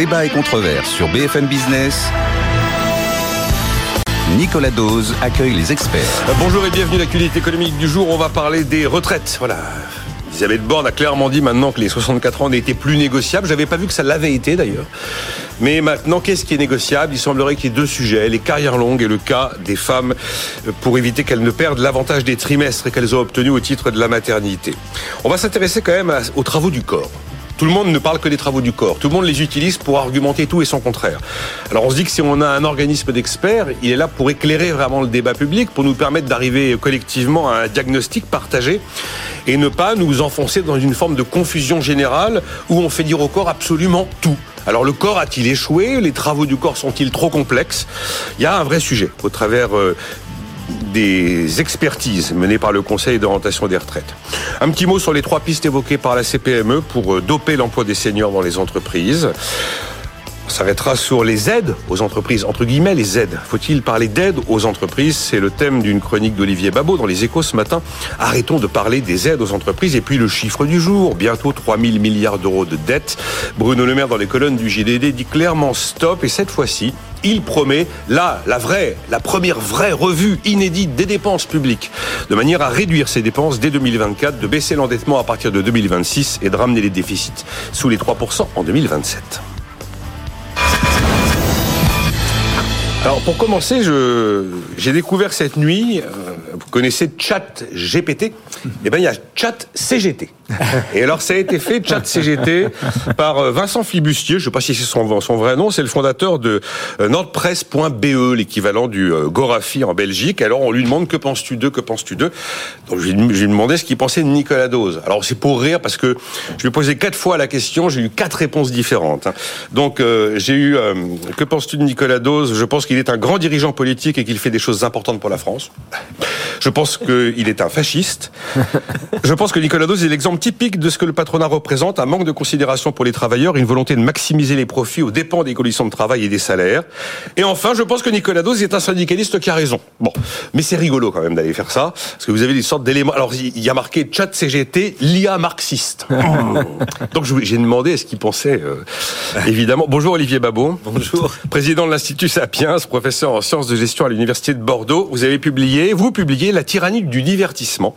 Débat et controverse sur BFM Business. Nicolas Dose accueille les experts. Bonjour et bienvenue à l'actualité économique du jour. On va parler des retraites. Voilà. Elisabeth Borne a clairement dit maintenant que les 64 ans n'étaient plus négociables. J'avais pas vu que ça l'avait été d'ailleurs. Mais maintenant, qu'est-ce qui est négociable? Il semblerait qu'il y ait deux sujets, les carrières longues et le cas des femmes pour éviter qu'elles ne perdent l'avantage des trimestres qu'elles ont obtenus au titre de la maternité. On va s'intéresser quand même aux travaux du corps. Tout le monde ne parle que des travaux du corps. Tout le monde les utilise pour argumenter tout et son contraire. Alors on se dit que si on a un organisme d'experts, il est là pour éclairer vraiment le débat public, pour nous permettre d'arriver collectivement à un diagnostic partagé et ne pas nous enfoncer dans une forme de confusion générale où on fait dire au corps absolument tout. Alors le corps a-t-il échoué? Les travaux du corps sont-ils trop complexes? Il y a un vrai sujet au travers euh, des expertises menées par le Conseil d'orientation des retraites. Un petit mot sur les trois pistes évoquées par la CPME pour euh, doper l'emploi des seniors dans les entreprises. On s'arrêtera sur les aides aux entreprises, entre guillemets les aides. Faut-il parler d'aide aux entreprises? C'est le thème d'une chronique d'Olivier Babot dans les échos ce matin. Arrêtons de parler des aides aux entreprises. Et puis le chiffre du jour, bientôt 3 000 milliards d'euros de dettes. Bruno Le Maire dans les colonnes du JDD dit clairement stop. Et cette fois-ci, il promet là la vraie, la première vraie revue inédite des dépenses publiques, de manière à réduire ces dépenses dès 2024, de baisser l'endettement à partir de 2026 et de ramener les déficits sous les 3% en 2027. Alors pour commencer, j'ai découvert cette nuit, euh, vous connaissez Chat GPT, eh bien il y a Chat CGT. Et alors ça a été fait, Chat CGT, par euh, Vincent Flibustier, je ne sais pas si c'est son, vrai nom, c'est le fondateur de euh, nordpresse.be, l'équivalent du Gorafi en Belgique. Alors on lui demande que penses-tu d'eux, que penses-tu d'eux? Donc je lui ai demandé ce qu'il pensait de Nicolas Dose. Alors c'est pour rire parce que je lui ai posé quatre fois la question, j'ai eu quatre réponses différentes. Hein. Donc j'ai eu que penses-tu de Nicolas Dose? Je pense qu'il est un grand dirigeant politique et qu'il fait des choses importantes pour la France. Je pense qu'il est un fasciste. Je pense que Nicolas Dose est l'exemple typique de ce que le patronat représente, un manque de considération pour les travailleurs, une volonté de maximiser les profits aux dépens des conditions de travail et des salaires. Et enfin, je pense que Nicolas Dose est un syndicaliste qui a raison. Bon, mais c'est rigolo quand même d'aller faire ça, parce que vous avez des sortes d'éléments. Alors, il y a marqué chat CGT, l'IA marxiste. Donc, j'ai demandé est-ce qu'il pensait, euh, évidemment. Bonjour Olivier Babot. Bonjour. Président de l'Institut Sapiens, professeur en sciences de gestion à l'Université de Bordeaux. Vous avez publié, vous publiez La tyrannie du divertissement.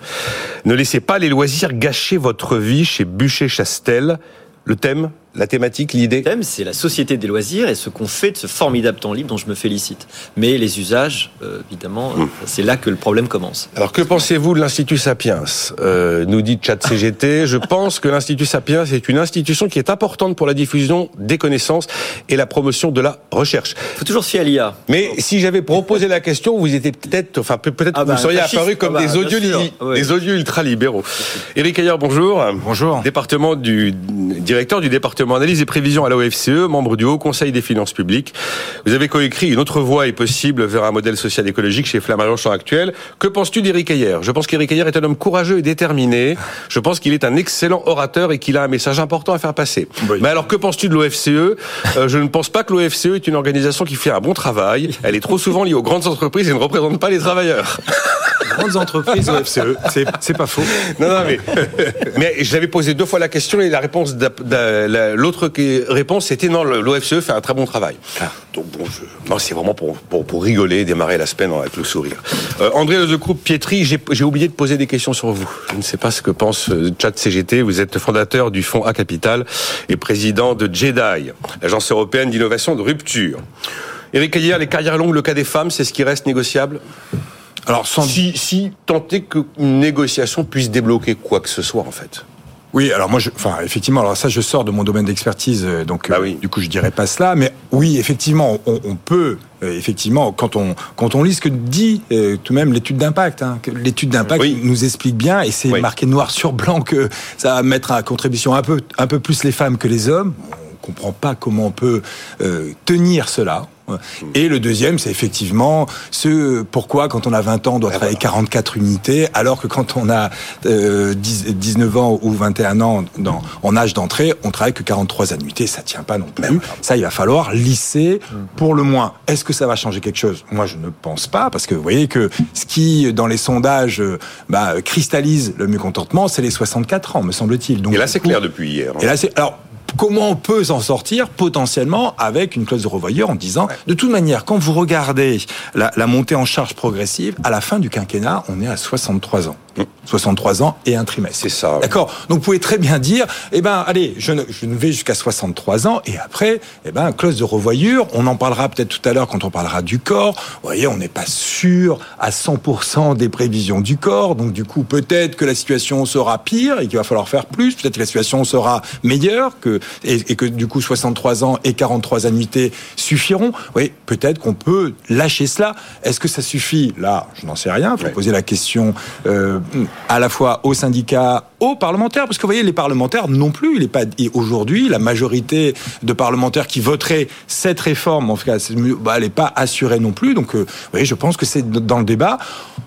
Ne laissez pas les loisirs gâcher votre vie chez Bûcher-Chastel. Le thème la thématique, l'idée Le thème, c'est la société des loisirs et ce qu'on fait de ce formidable temps libre dont je me félicite. Mais les usages, euh, évidemment, hmm. c'est là que le problème commence. Alors, que pensez-vous de l'Institut Sapiens? Euh, Nous dit Chat CGT. je pense que l'Institut Sapiens est une institution qui est importante pour la diffusion des connaissances et la promotion de la recherche. Il faut toujours se fier à l'IA. Mais si j'avais proposé la question, vous étiez peut-être, enfin peut-être ah vous bah, seriez apparu comme ah bah, des odieux, des odieux ultra-libéraux. Éric Ayer, bonjour. Bonjour. Département du directeur du département analyse et prévision à la OFCE, membre du Haut Conseil des finances publiques. Vous avez coécrit Une autre voie est possible vers un modèle social écologique chez Flammarion Champ Actuel. Que penses-tu d'Éric Ayer? Je pense qu'Éric Ayer est un homme courageux et déterminé. Je pense qu'il est un excellent orateur et qu'il a un message important à faire passer. Mais alors, que penses-tu de l'OFCE euh, Je ne pense pas que l'OFCE est une organisation qui fait un bon travail. Elle est trop souvent liée aux grandes entreprises et ne représente pas les travailleurs. Grandes entreprises OFCE, c'est pas faux. Non, non, mais, mais j'avais posé deux fois la question et la réponse l'autre réponse, c'était non, l'OFCE fait un très bon travail. Ah. Donc bon, c'est vraiment pour, pour, rigoler, démarrer la semaine avec le sourire. Euh, André Lezecroupe Pietri, j'ai oublié de poser des questions sur vous. Je ne sais pas ce que pense euh, Chat CGT. Vous êtes fondateur du fonds A Capital et président de JEDI, l'agence européenne d'innovation de rupture. Éric Ayer, les carrières longues, le cas des femmes, c'est ce qui reste négociable? Alors, si, si tenter qu'une négociation puisse débloquer quoi que ce soit, en fait. Oui, alors moi, je, enfin, effectivement, alors ça, je sors de mon domaine d'expertise, euh, donc Bah euh, oui. du coup, je dirais pas cela, mais oui, effectivement, on, on peut, euh, effectivement, quand on quand on lit ce que dit euh, tout de même l'étude d'impact, hein, que l'étude d'impact Oui. nous explique bien, et c'est Oui. marqué noir sur blanc que ça va mettre à contribution un peu un peu plus les femmes que les hommes. On comprend pas comment on peut euh, tenir cela. Et le deuxième, c'est effectivement ce pourquoi, quand on a 20 ans, on doit Ah, travailler 44 unités, alors que quand on a euh, 10 19 ans ou 21 ans dans, en âge d'entrée, on travaille que 43 annuités. Ça tient pas non plus. Ça, il va falloir lisser pour le moins. Est-ce que ça va changer quelque chose? Moi, je ne pense pas, parce que vous voyez que ce qui, dans les sondages, euh, bah, cristallise le mécontentement, c'est les 64 ans, me semble-t-il. Donc, Et là, c'est clair depuis hier. hein. et là, c'est alors. Comment on peut s'en sortir potentiellement avec une clause de revoyure en disant de toute manière quand vous regardez la, la montée en charge progressive à la fin du quinquennat on est à 63 ans 63 ans et un trimestre. C'est ça. d'accord? Donc vous pouvez très bien dire eh ben allez je ne, je ne vais jusqu'à 63 ans et après eh ben clause de revoyure. On en parlera peut-être tout à l'heure quand on parlera du corps. Vous voyez on n'est pas sûr à 100% des prévisions du corps. Donc du coup peut-être que la situation sera pire et qu'il va falloir faire plus. Peut-être que la situation sera meilleure que et, et que du coup 63 ans et 43 annuités suffiront. Oui peut-être qu'on peut lâcher cela. Est-ce que ça suffit? Là je n'en sais rien. Il faut poser la question euh, à la fois aux syndicats, aux parlementaires, parce que vous voyez, les parlementaires non plus, il est pas aujourd'hui la majorité de parlementaires qui voteraient cette réforme, en tout cas, bah, elle n'est pas assurée non plus. Donc, euh, vous voyez, je pense que c'est dans le débat.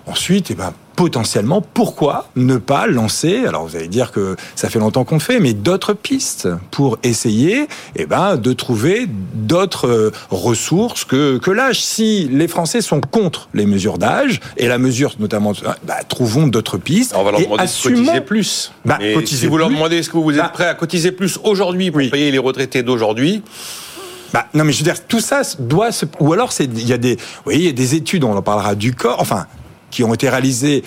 Ensuite, eh ben potentiellement, pourquoi ne pas lancer Alors, vous allez dire que ça fait longtemps qu'on le fait, mais d'autres pistes pour essayer, eh ben, de trouver d'autres euh, ressources que que l'âge. Si les Français sont contre les mesures d'âge et la mesure notamment, bah, trouvons d'autres pistes. On va leur demander de assumons- cotiser plus. Bah, Mais cotiser si vous leur demandez est-ce que vous êtes Bah. prêt à cotiser plus aujourd'hui pour Oui. payer les retraités d'aujourd'hui, Bah, non, mais je veux dire, tout ça doit se. Ou alors, il y a des, il y a des études, on en parlera du corps, enfin, qui ont été réalisées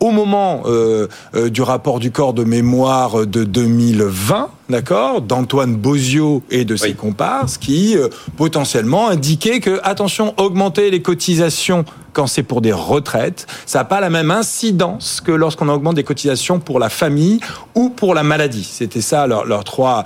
au moment euh, euh, du rapport du corps de mémoire de 2020, d'accord, d'Antoine Bozio et de ses Oui. comparses, qui euh, potentiellement indiquaient que attention, augmenter les cotisations quand c'est pour des retraites, ça n'a pas la même incidence que lorsqu'on augmente des cotisations pour la famille ou pour la maladie. C'était ça leurs leurs trois,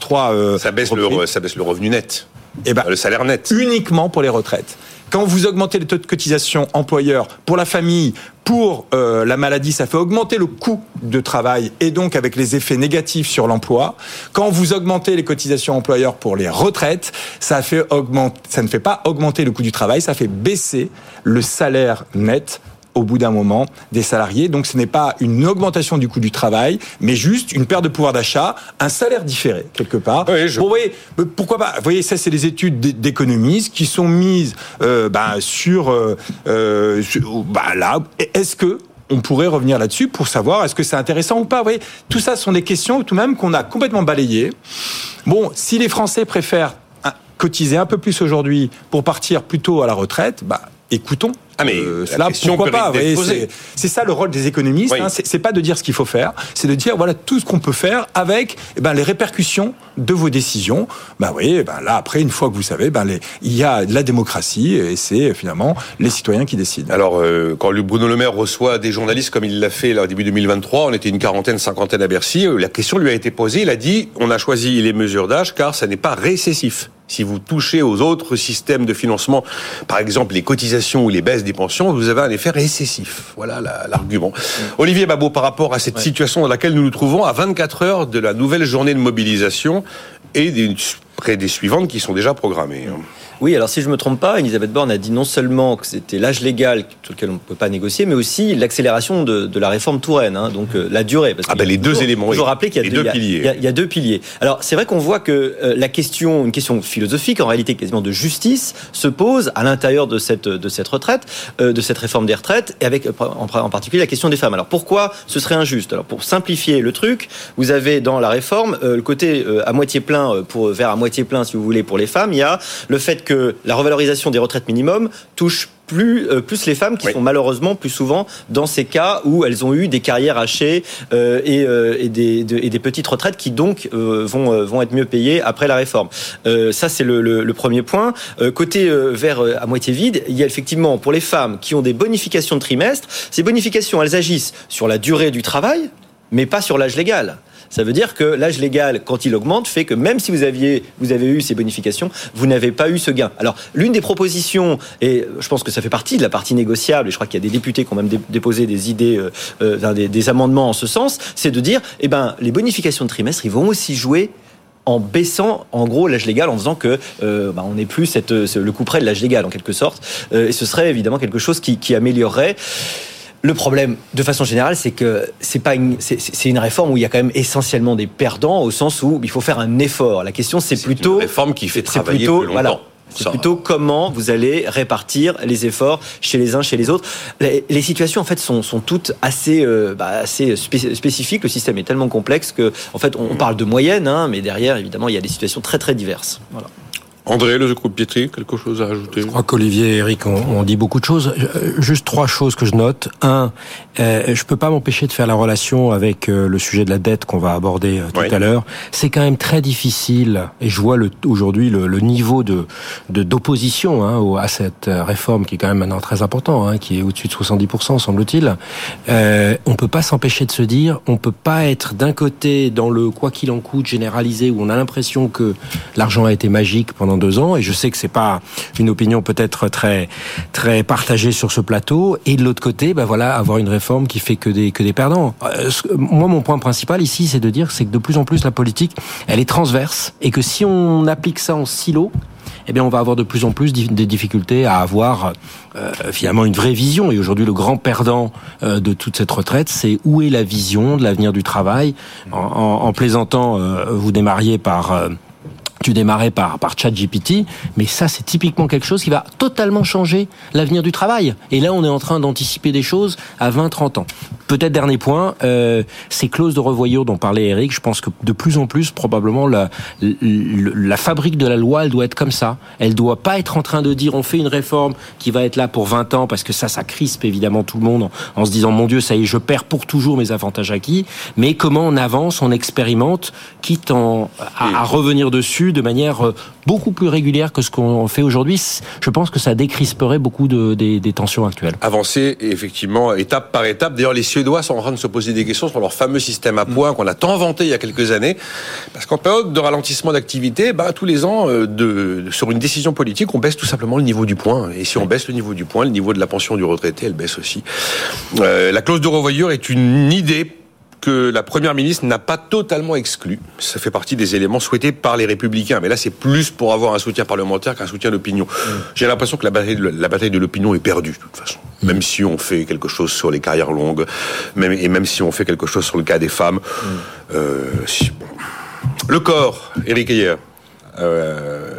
trois. ça baisse, le, ça baisse le revenu net, Eh ben, le salaire net. uniquement pour les retraites. Quand vous augmentez les taux de cotisation employeur pour la famille, pour euh, la maladie, ça fait augmenter le coût de travail et donc avec les effets négatifs sur l'emploi. Quand vous augmentez les cotisations employeurs pour les retraites, ça fait augmenter, ça ne fait pas augmenter le coût du travail, ça fait baisser le salaire net au bout d'un moment des salariés. Donc ce n'est pas une augmentation du coût du travail, mais juste une perte de pouvoir d'achat, un salaire différé quelque part. Oui, je- Bon, vous voyez, pourquoi pas? Vous voyez, ça c'est des études d'é- d'économistes qui sont mises euh, bah, sur, euh, euh, sur- bah, là. Est-ce que on pourrait revenir là-dessus pour savoir est-ce que c'est intéressant ou pas? Vous voyez, tout ça sont des questions tout de même qu'on a complètement balayées. Bon, si les Français préfèrent hein, cotiser un peu plus aujourd'hui pour partir plus tôt à la retraite, bah écoutons. Ah, mais Euh, la cela, pourquoi pas c'est- ça le rôle des économistes. Oui. hein, c'est pas de dire ce qu'il faut faire, c'est de dire voilà tout ce qu'on peut faire avec eh ben, les répercussions de vos décisions. Ben oui, eh ben là après une fois que vous savez, ben les, il y a la démocratie et c'est finalement les citoyens qui décident. Alors, euh, quand Bruno Le Maire reçoit des journalistes comme il l'a fait là, au début 2023, on était une quarantaine, cinquantaine à Bercy, euh, la question lui a été posée, il a dit, on a choisi les mesures d'âge car ça n'est pas récessif. Si vous touchez aux autres systèmes de financement, par exemple les cotisations ou les baisses des pensions, vous avez un effet récessif. Voilà la- l'argument. Olivier Babot, par rapport à cette situation dans laquelle nous nous trouvons à 24 heures de la nouvelle journée de mobilisation et des, près des suivantes qui sont déjà programmées. hein. Oui, alors si je me trompe pas, Elisabeth Borne a dit non seulement que c'était l'âge légal sur lequel on ne peut pas négocier, mais aussi l'accélération de, de la réforme Touraine, hein, donc euh, la durée. Parce Ah ben, les deux toujours- éléments, oui. rappeler qu'il y a deux, piliers. Il y, a, il y a deux piliers. Alors c'est vrai qu'on voit que euh, la question, une question philosophique, en réalité quasiment de justice, se pose à l'intérieur de cette de cette retraite, euh, de cette réforme des retraites, et avec en, en particulier la question des femmes. Alors pourquoi ce serait injuste? Alors pour simplifier le truc, vous avez dans la réforme euh, le côté euh, à moitié plein euh, pour vers à moitié plein, si vous voulez, pour les femmes. Il y a le fait que la revalorisation des retraites minimum touche plus, euh, plus les femmes qui Oui. sont malheureusement plus souvent dans ces cas où elles ont eu des carrières hachées euh, et, euh, et, des, de- et des petites retraites qui donc vont, vont être mieux payées après la réforme. Ça, c'est le, le- le premier point. Côté vers à moitié vide, il y a effectivement pour les femmes qui ont des bonifications de trimestre, ces bonifications, elles agissent sur la durée du travail, mais pas sur l'âge légal. Ça veut dire que l'âge légal, quand il augmente, fait que même si vous aviez, vous avez eu ces bonifications, vous n'avez pas eu ce gain. Alors, l'une des propositions, et je pense que ça fait partie de la partie négociable, et je crois qu'il y a des députés qui ont même déposé des idées, euh, euh, des, amendements en ce sens, c'est de dire, eh ben, les bonifications de trimestre, ils vont aussi jouer en baissant en gros l'âge légal, en faisant que euh, bah, on n'est plus cette, le coup près de l'âge légal en quelque sorte. et ce serait évidemment quelque chose qui, qui améliorerait. Le problème, de façon générale, c'est que c'est pas une, c'est une réforme où il y a quand même essentiellement des perdants au sens où il faut faire un effort. La question, c'est plutôt une réforme qui fait travailler plutôt, plus longtemps. Voilà, c'est plutôt comment vous allez répartir les efforts chez les uns, chez les autres. Les, situations en fait sont, sont toutes assez, euh, bah, assez spécifiques. Le système est tellement complexe que en fait on parle de moyenne, hein, mais derrière évidemment il y a des situations très très diverses. Voilà. André, le groupe Pietri, quelque chose à ajouter Je crois qu'Olivier et Eric ont, dit beaucoup de choses. Euh, juste trois choses que je note. Un, euh, je peux pas m'empêcher de faire la relation avec euh, le sujet de la dette qu'on va aborder euh, tout à l'heure. C'est quand même très difficile, et je vois aujourd'hui le, le, niveau de d'opposition hein, à cette réforme qui est quand même maintenant très important, hein, qui est au-dessus de 70%, semble-t-il. Euh, on peut pas s'empêcher de se dire, on peut pas être d'un côté dans le quoi qu'il en coûte généralisé, où on a l'impression que l'argent a été magique pendant deux ans, et je sais que c'est pas une opinion peut-être très très partagée sur ce plateau. Et de l'autre côté, ben voilà, avoir une réforme qui fait que des que des perdants. Euh, moi, mon point principal ici, c'est de dire c'est que de plus en plus la politique, elle est transverse, et que si on applique ça en silo, eh bien, on va avoir de plus en plus des difficultés à avoir euh, finalement une vraie vision. Et aujourd'hui, le grand perdant euh, de toute cette retraite, c'est où est la vision de l'avenir du travail? En, en, en plaisantant, vous démarriez par tu démarrais par, par ChatGPT, mais ça, c'est typiquement quelque chose qui va totalement changer l'avenir du travail. Et là, on est en train d'anticiper des choses à 20, 30 ans. Peut-être dernier point, euh, ces clauses de revoyure dont parlait Eric, je pense que de plus en plus, probablement, la, la, fabrique de la loi, elle doit être comme ça. Elle doit pas être en train de dire on fait une réforme qui va être là pour 20 ans, parce que ça, ça crispe évidemment tout le monde en, se disant mon Dieu, ça y est, je perds pour toujours mes avantages acquis. Mais comment on avance, on expérimente, quitte en, à revenir dessus de manière euh, beaucoup plus régulière que ce qu'on fait aujourd'hui, je pense que ça décrisperait beaucoup de, des, des, tensions actuelles. Avancer, effectivement, étape par étape. D'ailleurs, les Suédois sont en train de se poser des questions sur leur fameux système à mm. points qu'on a tant vanté il y a quelques années. Parce qu'en période de ralentissement d'activité, bah, tous les ans, euh, de, sur une décision politique, on baisse tout simplement le niveau du point. Et si on baisse le niveau du point, le niveau de la pension du retraité, elle baisse aussi. Euh, la clause de revoyure est une idée que la première ministre n'a pas totalement exclu. Ça fait partie des éléments souhaités par les républicains. Mais là, c'est plus pour avoir un soutien parlementaire qu'un soutien d'opinion. Mm. J'ai l'impression que la bataille de, l'opinion est perdue, de toute façon. Mm. Même si on fait quelque chose sur les carrières longues, même, et même si on fait quelque chose sur le cas des femmes. Mm. Euh, si, bon. Le corps, Éric Ayer. Euh,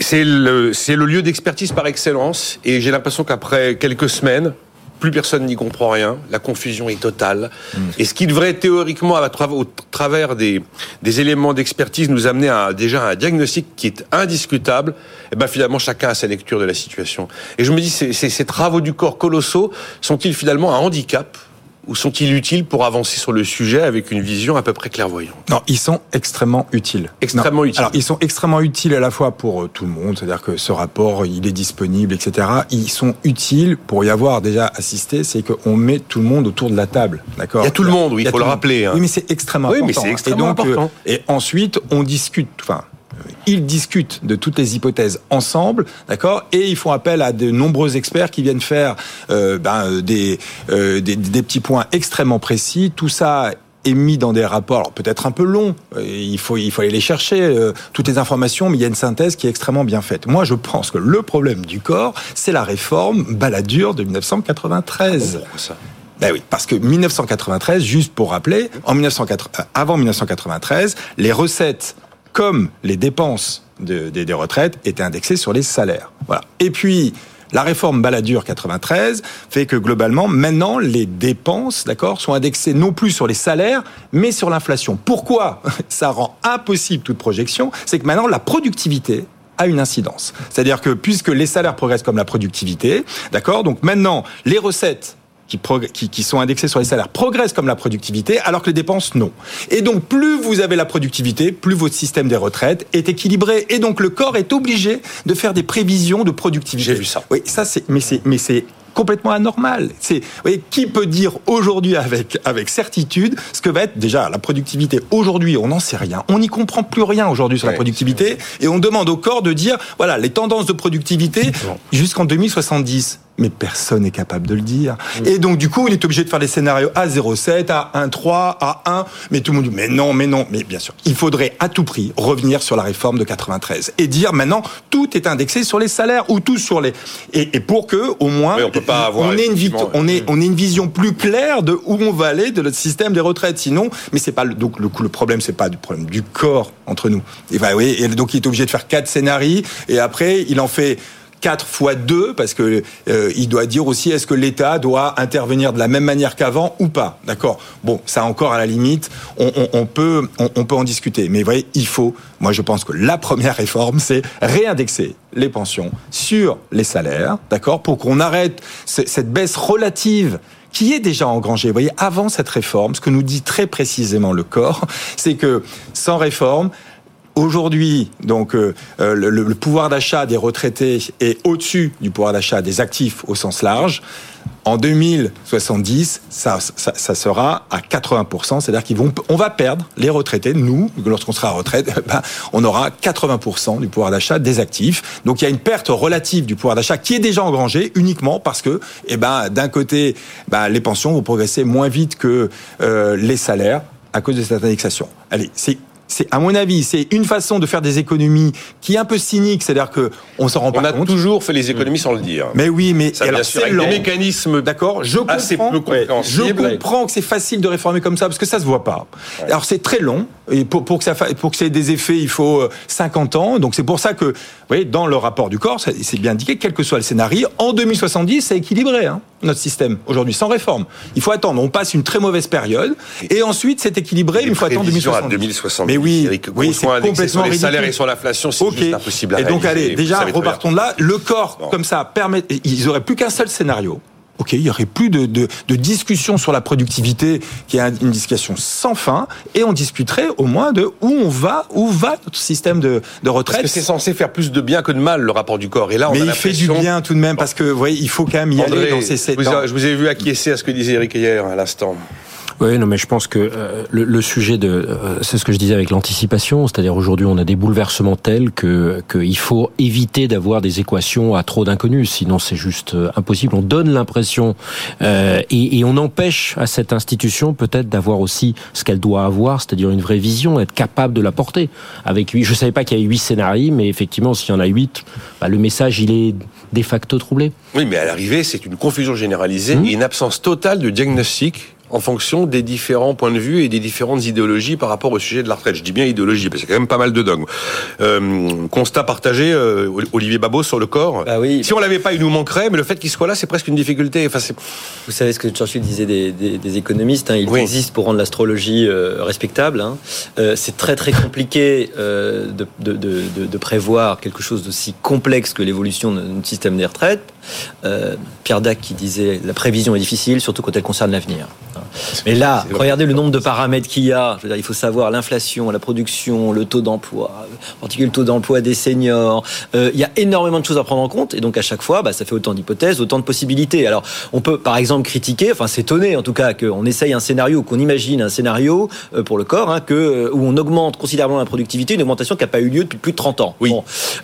c'est le, le lieu d'expertise par excellence. Et j'ai l'impression qu'après quelques semaines, plus personne n'y comprend rien, la confusion est totale. Mm. Et ce qui devrait théoriquement, à au travers des, des éléments d'expertise, nous amener à déjà un diagnostic qui est indiscutable, et eh ben finalement chacun a sa lecture de la situation. Et je me dis, ces, ces travaux du corps colossaux sont-ils finalement un handicap ou sont-ils utiles pour avancer sur le sujet avec une vision à peu près clairvoyante? Non, ils sont extrêmement utiles. Extrêmement utiles. Alors, ils sont extrêmement utiles à la fois pour euh, tout le monde, c'est-à-dire que ce rapport, il est disponible, etc. Ils sont utiles pour y avoir déjà assisté, c'est qu'on met tout le monde autour de la table, d'accord? Il y a tout le monde, oui, il faut le rappeler. Hein. Oui, mais c'est extrêmement oui, important. mais c'est extrêmement et euh, important. et ensuite, on discute, enfin, ils discutent de toutes les hypothèses ensemble, d'accord, et ils font appel à de nombreux experts qui viennent faire euh, ben, euh, des, euh, des, des petits points extrêmement précis. Tout ça est mis dans des rapports peut-être un peu longs. Il faut, il faut aller les chercher, euh, toutes les informations, mais il y a une synthèse qui est extrêmement bien faite. Moi, je pense que le problème du corps, c'est la réforme baladure de 1993. Ah ça? Ben oui, parce que 1993, juste pour rappeler, en 1980, avant 1993, les recettes comme les dépenses de, des, des retraites étaient indexées sur les salaires. Voilà. Et puis, la réforme Balladur 93 fait que globalement, maintenant, les dépenses, d'accord, sont indexées non plus sur les salaires, mais sur l'inflation. Pourquoi ça rend impossible toute projection? C'est que maintenant, la productivité a une incidence. C'est-à-dire que puisque les salaires progressent comme la productivité, d'accord, donc maintenant, les recettes qui, qui, sont indexés sur les salaires progressent comme la productivité, alors que les dépenses, non. Et donc, plus vous avez la productivité, plus votre système des retraites est équilibré. Et donc, le corps est obligé de faire des prévisions de productivité. J'ai vu ça. Oui, ça, c'est, mais c'est, mais c'est complètement anormal. C'est, voyez, qui peut dire aujourd'hui avec avec certitude ce que va être déjà la productivité aujourd'hui On n'en sait rien. On n'y comprend plus rien aujourd'hui sur la productivité et on demande au corps de dire voilà les tendances de productivité jusqu'en 2070 mais personne n'est capable de le dire. Et donc, du coup, il est obligé de faire des scénarios à 0,7, à 1,3, à 1. Mais tout le monde dit, mais non, mais non. Mais bien sûr, il faudrait à tout prix revenir sur la réforme de 93 et dire maintenant, tout est indexé sur les salaires ou tout sur les. Et, pour que, au moins, on, peut pas avoir on, ait une, on, ait une vision plus claire de où on va aller de notre système des retraites. Sinon, mais c'est pas le, donc le, le problème, c'est pas du problème du corps entre nous. Et, bah, oui, et donc, il est obligé de faire quatre scénarios et après, il en fait 4 fois 2 parce que euh, il doit dire aussi est-ce que l'État doit intervenir de la même manière qu'avant ou pas? D'accord? Bon, ça encore à la limite, on, peut on, peut en discuter. Mais vous voyez, il faut. Moi, je pense que la première réforme, c'est réindexer les pensions sur les salaires, d'accord, pour qu'on arrête cette baisse relative qui est déjà engrangée. Vous voyez, avant cette réforme, ce que nous dit très précisément le corps, c'est que sans réforme, Aujourd'hui, donc euh, euh, le, pouvoir d'achat des retraités est au-dessus du pouvoir d'achat des actifs au sens large. En 2070, ça, sera à 80%, c'est-à-dire qu'ils vont, on va perdre les retraités. Nous, lorsqu'on sera à retraite, ben, on aura 80% du pouvoir d'achat des actifs. Donc il y a une perte relative du pouvoir d'achat qui est déjà engrangée uniquement parce que, eh ben, d'un côté, ben, les pensions vont progresser moins vite que euh, les salaires à cause de cette indexation. Allez, c'est c'est à mon avis, c'est une façon de faire des économies qui est un peu cynique, c'est-à-dire que on s'en rend pas compte. On a toujours fait les économies sans le dire. Mais oui, mais ça, alors, c'est le mécanisme d'accord. Je comprends. je comprends que c'est facile de réformer comme ça parce que ça se voit pas. Alors c'est très long et pour, pour que ça pour que ça ait des effets, il faut 50 euh, ans. Donc c'est pour ça que, vous voyez, dans le rapport du corps, c'est bien indiqué, quel que soit le scénario, en 2070, c'est équilibré hein, notre système aujourd'hui sans réforme. Il faut attendre. On passe une très mauvaise période et ensuite c'est équilibré. Il faut attendre 2070. 2070 oui, oui c'est complètement sur les salaires et sur l'inflation, c'est juste impossible à Et donc, allez, déjà, repartons de là. Le corps, comme ça, permet. Ils auraient plus qu'un seul scénario. OK, il y aurait plus de, de, de, discussion sur la productivité, qui est une discussion sans fin, et on discuterait au moins de où on va, où va notre système de, de retraite. Parce que c'est censé faire plus de bien que de mal, le rapport du corps. Et là, on Mais il fait du bien tout de même, parce que, vous voyez, il faut quand même y aller dans ces... Vous je vous ai vu acquiescer à ce que disait Eric hier, à l'instant. Oui, non, mais je pense que euh, le, le, sujet de, euh, c'est ce que je disais avec l'anticipation, c'est-à-dire aujourd'hui on a des bouleversements tels que qu'il faut éviter d'avoir des équations à trop d'inconnus, sinon c'est juste euh, impossible. On donne l'impression et, et, on empêche à cette institution peut-être d'avoir aussi ce qu'elle doit avoir, c'est-à-dire une vraie vision, être capable de la porter. Avec huit, je savais pas qu'il y avait huit scénarios, mais effectivement s'il y en a huit, bah, le message il est de facto troublé. Oui, mais à l'arrivée c'est une confusion généralisée mmh. et une absence totale de diagnostic en fonction des différents points de vue et des différentes idéologies par rapport au sujet de la retraite. Je dis bien idéologie, parce qu'il y a quand même pas mal de dogmes. Euh, constat partagé, euh, Olivier Babot, sur le corps. Bah oui. Si on l'avait pas, il nous manquerait, mais le fait qu'il soit là, c'est presque une difficulté. Enfin, Vous savez ce que Churchill disait des, des, des économistes, hein, il existe pour rendre l'astrologie euh, respectable. Hein. C'est très très compliqué de, de, de, de, prévoir quelque chose d'aussi complexe que l'évolution de notre système des retraites. Pierre Dac qui disait la prévision est difficile, surtout quand elle concerne l'avenir. Mais là, regardez le nombre de paramètres qu'il y a. il faut savoir l'inflation, la production, le taux d'emploi, en particulier le taux d'emploi des seniors. Euh, il y a énormément de choses à prendre en compte. Et donc, à chaque fois, bah, ça fait autant d'hypothèses, autant de possibilités. Alors, on peut, par exemple, critiquer, enfin, s'étonner, en tout cas, qu'on essaye un scénario, qu'on imagine un scénario euh, pour le corps, hein, que, euh, où on augmente considérablement la productivité, une augmentation qui n'a pas eu lieu depuis plus de 30 ans. Oui.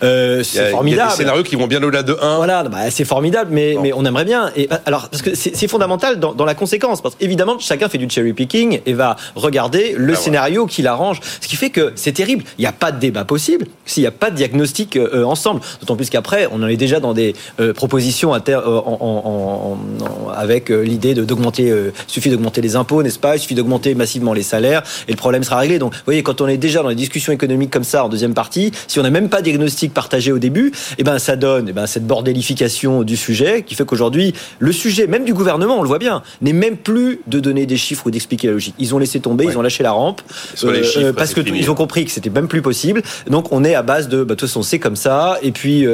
c'est formidable. Il y a des scénarios qui vont bien au-delà de 1. Voilà, bah, c'est formidable, mais, mais on aimerait bien. Et, alors, parce que c'est fondamental dans, dans la conséquence. Parce qu'évidemment, chacun fait du cherry picking et va regarder le ah, scénario qui l'arrange. Ce qui fait que c'est terrible. Il n'y a pas de débat possible s'il n'y a pas de diagnostic euh, ensemble. D'autant plus qu'après, on en est déjà dans des euh, propositions euh, en, avec l'idée d'augmenter. il suffit d'augmenter les impôts, n'est-ce pas? Il suffit d'augmenter massivement les salaires et le problème sera réglé. Donc, vous voyez, quand on est déjà dans les discussions économiques comme ça en deuxième partie, si on n'a même pas de diagnostic partagé au début, eh ben ça donne eh ben, cette bordélification du sujet qui fait qu'aujourd'hui, le sujet, même du gouvernement, on le voit bien, n'est même plus de donner des chiffres ou d'expliquer la logique. Ils ont laissé tomber, ils ont lâché la rampe euh, parce que ils ont compris que c'était même plus possible. Donc on est à base de, bah, de toute façon c'est comme ça. Et puis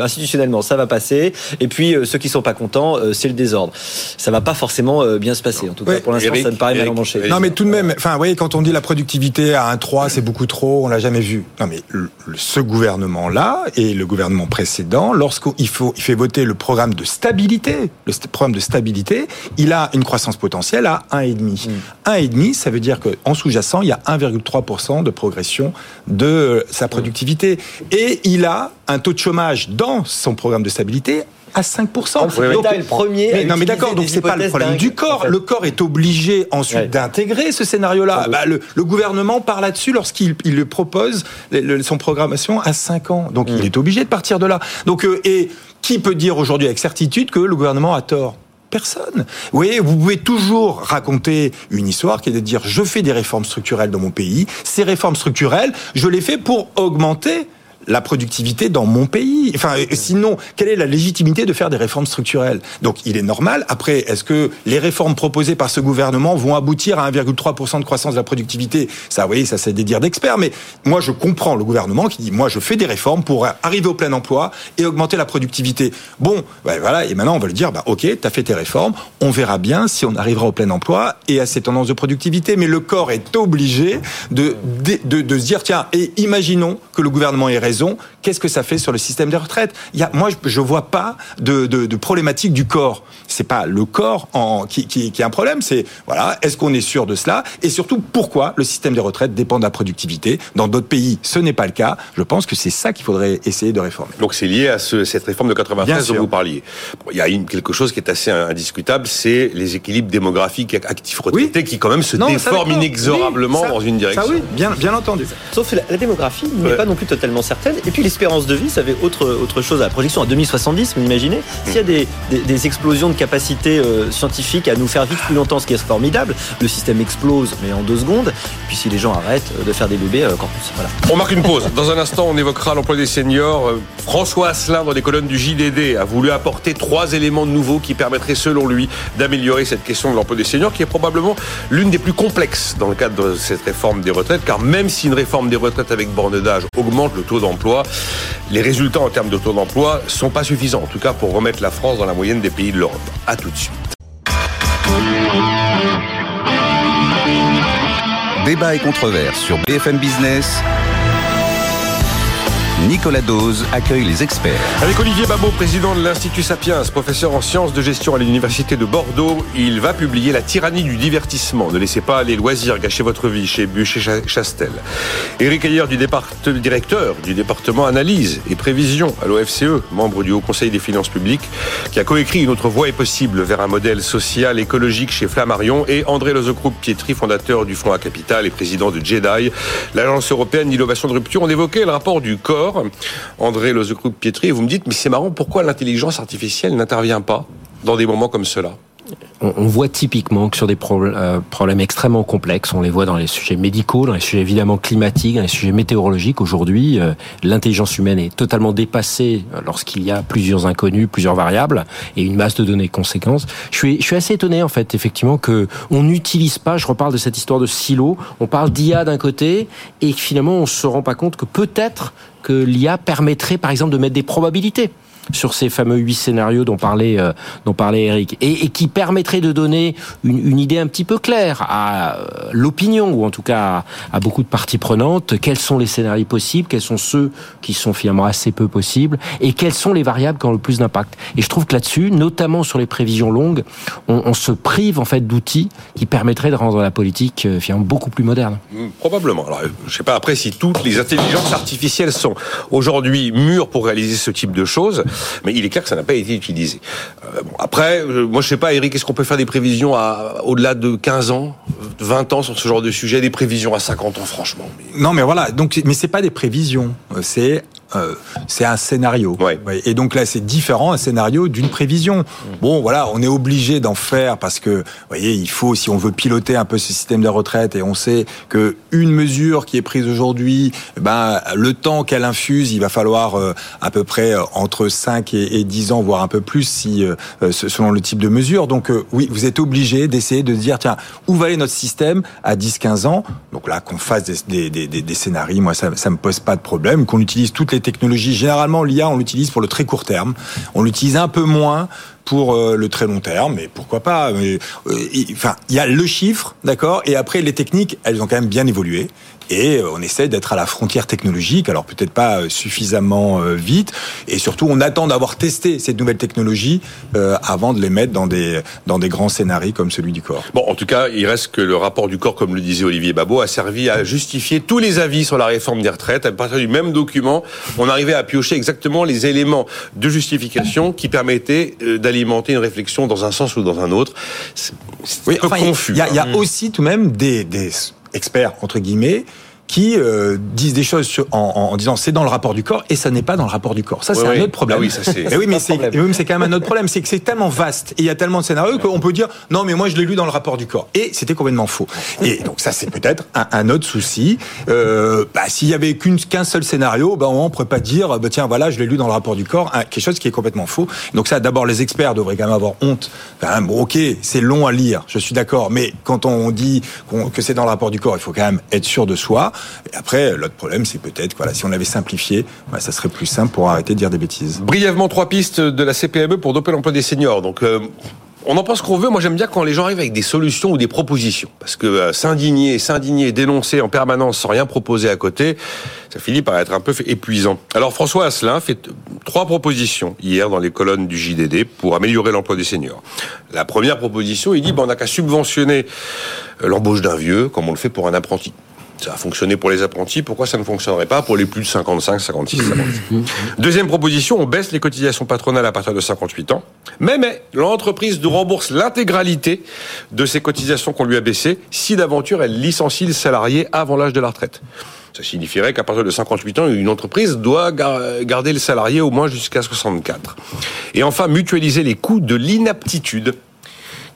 institutionnellement ça va passer. Et puis ceux qui sont pas contents, c'est le désordre. Ça va pas forcément bien se passer. En tout cas pour l'instant ça me paraît mal emmanché. Non mais tout de même, enfin vous voyez quand on dit la productivité à 1,3 c'est beaucoup trop, on l'a jamais vu. Non mais ce gouvernement là et le gouvernement précédent, lorsqu'il faut il fait voter le programme de stabilité, le programme de stabilité, il a une croissance potentielle à 1,5. 1,5, mm. ça veut dire qu'en sous-jacent, il y a 1,3% de progression de sa productivité. Et il a un taux de chômage dans son programme de stabilité à 5%. donc, le premier. non, mais d'accord, donc c'est pas le problème du corps. Le corps est obligé ensuite d'intégrer ce scénario-là. Bah, le, gouvernement part là-dessus lorsqu'il il le propose son programmation à 5 ans. Donc il mm. est obligé de partir de là. Donc euh, et qui peut dire aujourd'hui avec certitude que le gouvernement a tort? Vous vous pouvez toujours raconter une histoire qui est de dire je fais des réformes structurelles dans mon pays. Ces réformes structurelles, je les fais pour augmenter la productivité dans mon pays. Enfin, sinon, quelle est la légitimité de faire des réformes structurelles? Donc, il est normal. Après, est-ce que les réformes proposées par ce gouvernement vont aboutir à 1,3% de croissance de la productivité? Ça, vous voyez, ça c'est des dires d'experts. Mais moi, je comprends le gouvernement qui dit, moi, je fais des réformes pour arriver au plein emploi et augmenter la productivité. Bon, ben voilà. Et maintenant, on va le dire, bah, ok, tu as fait tes réformes. On verra bien si on arrivera au plein emploi et à ces tendances de productivité. Mais le corps est obligé de, de, de, se dire, tiens, et imaginons que le gouvernement ait raison qu'est-ce que ça fait sur le système des retraites? Il y a, Moi, je ne vois pas de, de, problématique du corps. C'est pas le corps en, qui, qui, qui est un problème, c'est voilà, est-ce qu'on est sûr de cela? Et surtout, pourquoi le système des retraites dépend de la productivité? Dans d'autres pays, ce n'est pas le cas. Je pense que c'est ça qu'il faudrait essayer de réformer. Donc c'est lié à ce, cette réforme de 93 dont vous parliez. il y a une, quelque chose qui est assez indiscutable, c'est les équilibres démographiques actifs retraités qui quand même se déforment inexorablement dans une direction. Ça oui, bien, bien entendu. Sauf la, la démographie n'est pas non plus totalement certaine et puis l'espérance de vie, ça avait autre, autre chose à la projection à 2070, vous imaginez S'il y a des, des, explosions de capacités euh, scientifiques à nous faire vivre plus longtemps, ce qui est formidable, le système explose, mais en deux secondes. Et puis si les gens arrêtent de faire des bébés, euh, encore plus. Voilà. On marque une pause. Dans un instant, on évoquera l'emploi des seniors. Euh, François Asselin, dans les colonnes du JDD, a voulu apporter trois éléments nouveaux qui permettraient, selon lui, d'améliorer cette question de l'emploi des seniors, qui est probablement l'une des plus complexes dans le cadre de cette réforme des retraites, car même si une réforme des retraites avec borne d'âge augmente le taux d'emploi, les résultats en termes de taux d'emploi sont pas suffisants, en tout cas pour remettre la France dans la moyenne des pays de l'Europe. A tout de suite. Débat et controverse sur BFM Business. Nicolas Dose accueille les experts. Avec Olivier Babot, président de l'Institut Sapiens, professeur en sciences de gestion à l'Université de Bordeaux, il va publier La tyrannie du divertissement. Ne laissez pas les loisirs gâcher votre vie chez Bûcher Chastel. Éric Ayer, du directeur du département analyse et prévision à l'OFCE, membre du Haut Conseil des finances publiques, qui a coécrit Une autre voie est possible vers un modèle social écologique chez Flammarion, et André Lozocroup Pietri, fondateur du Fonds à Capital et président de JEDI, l'agence européenne d'innovation de rupture. On évoquait le rapport du corps André Lozecroup-Pietri, et vous me dites, mais c'est marrant, pourquoi l'intelligence artificielle n'intervient pas dans des moments comme cela? On, voit typiquement que sur des euh, problèmes extrêmement complexes, on les voit dans les sujets médicaux, dans les sujets évidemment climatiques, dans les sujets météorologiques. Aujourd'hui, euh, l'intelligence humaine est totalement dépassée euh, lorsqu'il y a plusieurs inconnus, plusieurs variables et une masse de données conséquences. Je suis, je suis assez étonné en fait, effectivement, que on n'utilise pas. Je reparle de cette histoire de silo. On parle d'IA d'un côté et finalement on se rend pas compte que peut-être que l'IA permettrait, par exemple, de mettre des probabilités sur ces fameux huit scénarios dont parlait, euh, dont parlait Eric, et, et, qui permettrait de donner une, une, idée un petit peu claire à euh, l'opinion, ou en tout cas à, beaucoup de parties prenantes, quels sont les scénarios possibles, quels sont ceux qui sont finalement assez peu possibles, et quelles sont les variables qui ont le plus d'impact? Et je trouve que là-dessus, notamment sur les prévisions longues, on, on se prive en fait d'outils qui permettraient de rendre la politique euh, finalement beaucoup plus moderne. Hmm, probablement. Alors, je sais pas après si toutes les intelligences artificielles sont aujourd'hui mûres pour réaliser ce type de choses mais il est clair que ça n'a pas été utilisé. Euh, après, euh, moi je sais pas, Eric, est-ce qu'on peut faire des prévisions au-delà de 15 ans, 20 ans sur ce genre de sujet, des prévisions à 50 ans, franchement? Non, mais voilà. Donc, mais c'est pas des prévisions, c'est euh, c'est un scénario. Et donc là, c'est différent un scénario d'une prévision. Bon, voilà, on est obligé d'en faire parce que, vous voyez, il faut, si on veut piloter un peu ce système de retraite, et on sait que une mesure qui est prise aujourd'hui, ben le temps qu'elle infuse, il va falloir euh, à peu près euh, entre 5 et, 10 ans, voire un peu plus, si selon le type de mesure. Donc oui, vous êtes obligé d'essayer de dire, tiens, où va aller notre système à 10-15 ans? Donc là, qu'on fasse des, des, des, des scénarios, moi, ça, ça me pose pas de problème. Qu'on utilise toutes les technologies. Généralement, l'IA, on l'utilise pour le très court terme. On l'utilise un peu moins pour euh, le très long terme, mais pourquoi pas mais, euh, Enfin, il y a le chiffre, d'accord, et après les techniques, elles ont quand même bien évolué et euh, on essaie d'être à la frontière technologique, alors peut-être pas euh, suffisamment euh, vite, et surtout on attend d'avoir testé cette nouvelle technologie avant de les mettre dans des dans des grands scénarios comme celui du corps. Bon, en tout cas, il reste que le rapport du corps, comme le disait Olivier Babot, a servi à justifier tous les avis sur la réforme des retraites. À partir du même document, on arrivait à piocher exactement les éléments de justification qui permettaient d'alimenter une réflexion dans un sens ou dans un autre. C'est oui, un peu confus. Il y a, y a aussi tout de même des, des experts, entre guillemets, qui euh, disent des choses en, en, disant c'est dans le rapport du corps et ça n'est pas dans le rapport du corps. Ça, c'est un autre problème. Ah oui, ça, c'est, oui, mais c'est, oui, c'est quand même un autre problème. C'est que c'est tellement vaste et il y a tellement de scénarios qu'on peut dire non, mais moi je l'ai lu dans le rapport du corps. Et c'était complètement faux. Et donc ça, c'est peut-être un, un autre souci. Euh, bah, s'il y avait qu'une, qu'un seul scénario, bah, on pourrait pas dire bah, tiens, voilà, je l'ai lu dans le rapport du corps, quelque chose qui est complètement faux. Donc ça, d'abord, les experts devraient quand même avoir honte. Quand même, bon, ok, c'est long à lire, je suis d'accord, mais quand on dit que c'est dans le rapport du corps, il faut quand même être sûr de soi. Et après, l'autre problème, c'est peut-être, voilà, si on l'avait simplifié, bah, ça serait plus simple pour arrêter de dire des bêtises. Brièvement, trois pistes de la CPME pour doper l'emploi des seniors. Donc, euh, on en pense qu'on veut. Moi, j'aime bien quand les gens arrivent avec des solutions ou des propositions. Parce que euh, s'indigner, s'indigner, dénoncer en permanence sans rien proposer à côté, ça finit par être un peu épuisant. Alors, François Asselin fait trois propositions hier dans les colonnes du JDD pour améliorer l'emploi des seniors. La première proposition, il dit, ben, on n'a qu'à subventionner euh, l'embauche d'un vieux, comme on le fait pour un apprenti. Ça a fonctionné pour les apprentis, pourquoi ça ne fonctionnerait pas pour les plus de 55, 56, 57 Deuxième proposition, on baisse les cotisations patronales à partir de 58 ans. Mais, mais, l'entreprise nous rembourse l'intégralité de ces cotisations qu'on lui a baissées si d'aventure elle licencie le salarié avant l'âge de la retraite. Ça signifierait qu'à partir de 58 ans, une entreprise doit garder le salarié au moins jusqu'à 64. Et enfin, mutualiser les coûts de l'inaptitude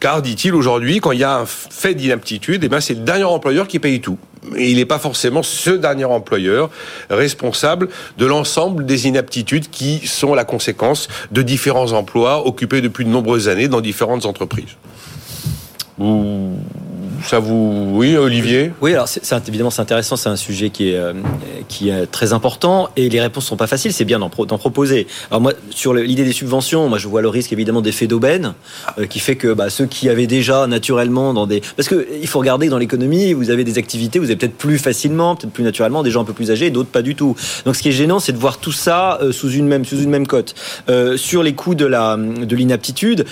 car, dit-il aujourd'hui, quand il y a un fait d'inaptitude, eh ben, c'est le dernier employeur qui paye tout. Et il n'est pas forcément ce dernier employeur responsable de l'ensemble des inaptitudes qui sont la conséquence de différents emplois occupés depuis de nombreuses années dans différentes entreprises ça vous, oui, Olivier? Oui, alors évidemment c'est intéressant, c'est un sujet qui est euh, qui est très important et les réponses sont pas faciles. C'est bien d'en, proposer. Alors moi, sur l'idée des subventions, moi je vois le risque évidemment d'effet d'aubaine euh, qui fait que bah, ceux qui avaient déjà naturellement dans des, parce que il faut regarder dans l'économie, vous avez des activités, vous avez peut-être plus facilement, peut-être plus naturellement, des gens un peu plus âgés, d'autres pas du tout. Donc ce qui est gênant, c'est de voir tout ça euh, sous une même sous une même cote. sur les coûts de la de l'inaptitude,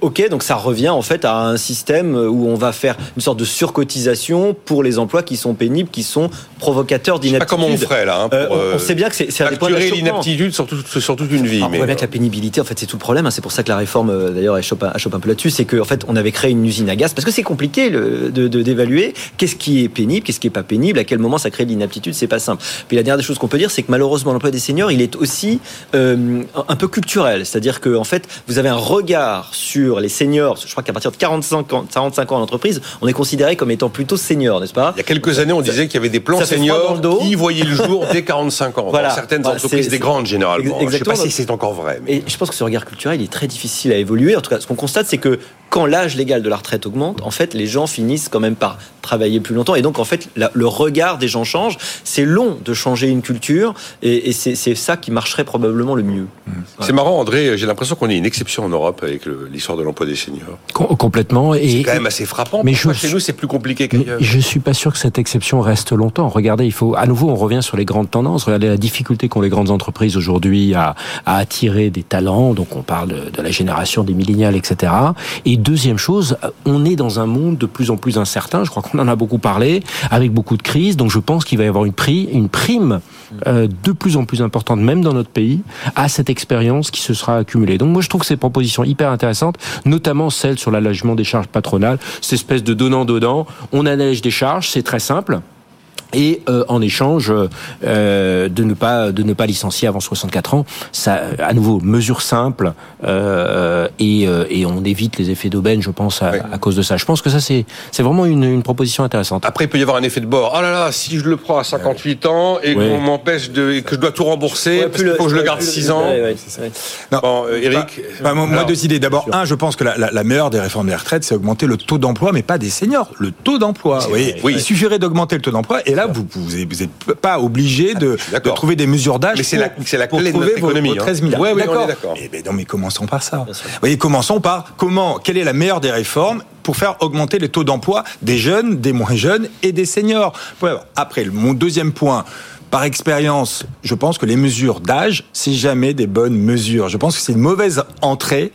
ok, donc ça revient en fait à un système où on va faire une sorte de surcotisation pour les emplois qui sont pénibles, qui sont provocateurs d'inaptitude. Pas comment on ferait là. Hein, pour, euh, on, sait bien que c'est un l'inaptitude sur, sur, toute une vie. on voit bien que la pénibilité, en fait, c'est tout le problème. Hein. C'est pour ça que la réforme, euh, d'ailleurs, elle chope, un, un peu là-dessus. C'est qu'en fait, on avait créé une usine à gaz parce que c'est compliqué de d'évaluer qu'est-ce qui est pénible, qu'est-ce qui est pas pénible, à quel moment ça crée de l'inaptitude. C'est pas simple. Puis la dernière des choses qu'on peut dire, c'est que malheureusement, l'emploi des seniors, il est aussi euh, un peu culturel. C'est-à-dire que en fait, vous avez un regard sur les seniors. Je crois qu'à partir de 45 ans, 45 ans en entreprise, on est considéré comme étant plutôt senior, n'est-ce pas? Il y a quelques années, on disait qu'il y avait des plans seniors qui voyaient le jour dès 45 ans. Voilà. Dans certaines entreprises, des grandes généralement. Exactement. Je ne sais pas si c'est encore vrai. Et je pense que ce regard culturel il est très difficile à évoluer. En tout cas, ce qu'on constate, c'est que quand l'âge légal de la retraite augmente, en fait, les gens finissent quand même par travailler plus longtemps. Et donc, en fait, le regard des gens change. C'est long de changer une culture, et, c'est ça qui marcherait probablement le mieux. Mmh. C'est marrant, André. J'ai l'impression qu'on est une exception en Europe avec l'histoire de l'emploi des seniors. complètement. C'est quand même assez frappant. Mais chez nous, c'est plus compliqué qu'ailleurs. Je suis pas sûr que cette exception reste longtemps. Regardez, il faut à nouveau, on revient sur les grandes tendances. Regardez la difficulté qu'ont les grandes entreprises aujourd'hui à, attirer des talents. Donc, on parle de, de la génération des millénials, etc. Et deuxième chose, on est dans un monde de plus en plus incertain. Je crois qu'on en a beaucoup parlé, avec beaucoup de crises. Donc je pense qu'il va y avoir une prime euh, de plus en plus importante, même dans notre pays, à cette expérience qui se sera accumulée. Donc moi je trouve ces propositions hyper intéressantes, notamment celle sur l'allègement des charges patronales, cette espèce de donnant-donnant. On allège des charges, c'est très simple. Et euh, en échange euh, de ne pas de ne pas licencier avant 64 ans. Ça, à nouveau, mesure simple euh, et, euh, et on évite les effets d'aubaine, je pense, à, à, cause de ça. Je pense que ça c'est c'est vraiment une, une, proposition intéressante. Après, il peut y avoir un effet de bord. Oh là là, si je le prends à 58 ans et ouais. qu'on m'empêche de et que je dois tout rembourser, ouais, parce qu'il faut que je le garde 6 ans. Ouais, non, bon, euh, Eric. Bah, bah, moi, alors, deux idées. D'abord, un, je pense que la, la, la, meilleure des réformes des retraites, c'est augmenter le taux d'emploi, mais pas des seniors. Le taux d'emploi. Oui. Il suffirait d'augmenter le taux d'emploi et là, vous, vous n'êtes pas obligé de, de, trouver des mesures d'âge. Mais c'est la, la clé de notre économie. 13 milliards. Oui, oui, d'accord. Eh ben non, mais commençons par ça. Vous voyez, commençons par comment, quelle est la meilleure des réformes pour faire augmenter les taux d'emploi des jeunes, des moins jeunes et des seniors? Après, mon deuxième point, par expérience, je pense que les mesures d'âge, c'est jamais des bonnes mesures. Je pense que c'est une mauvaise entrée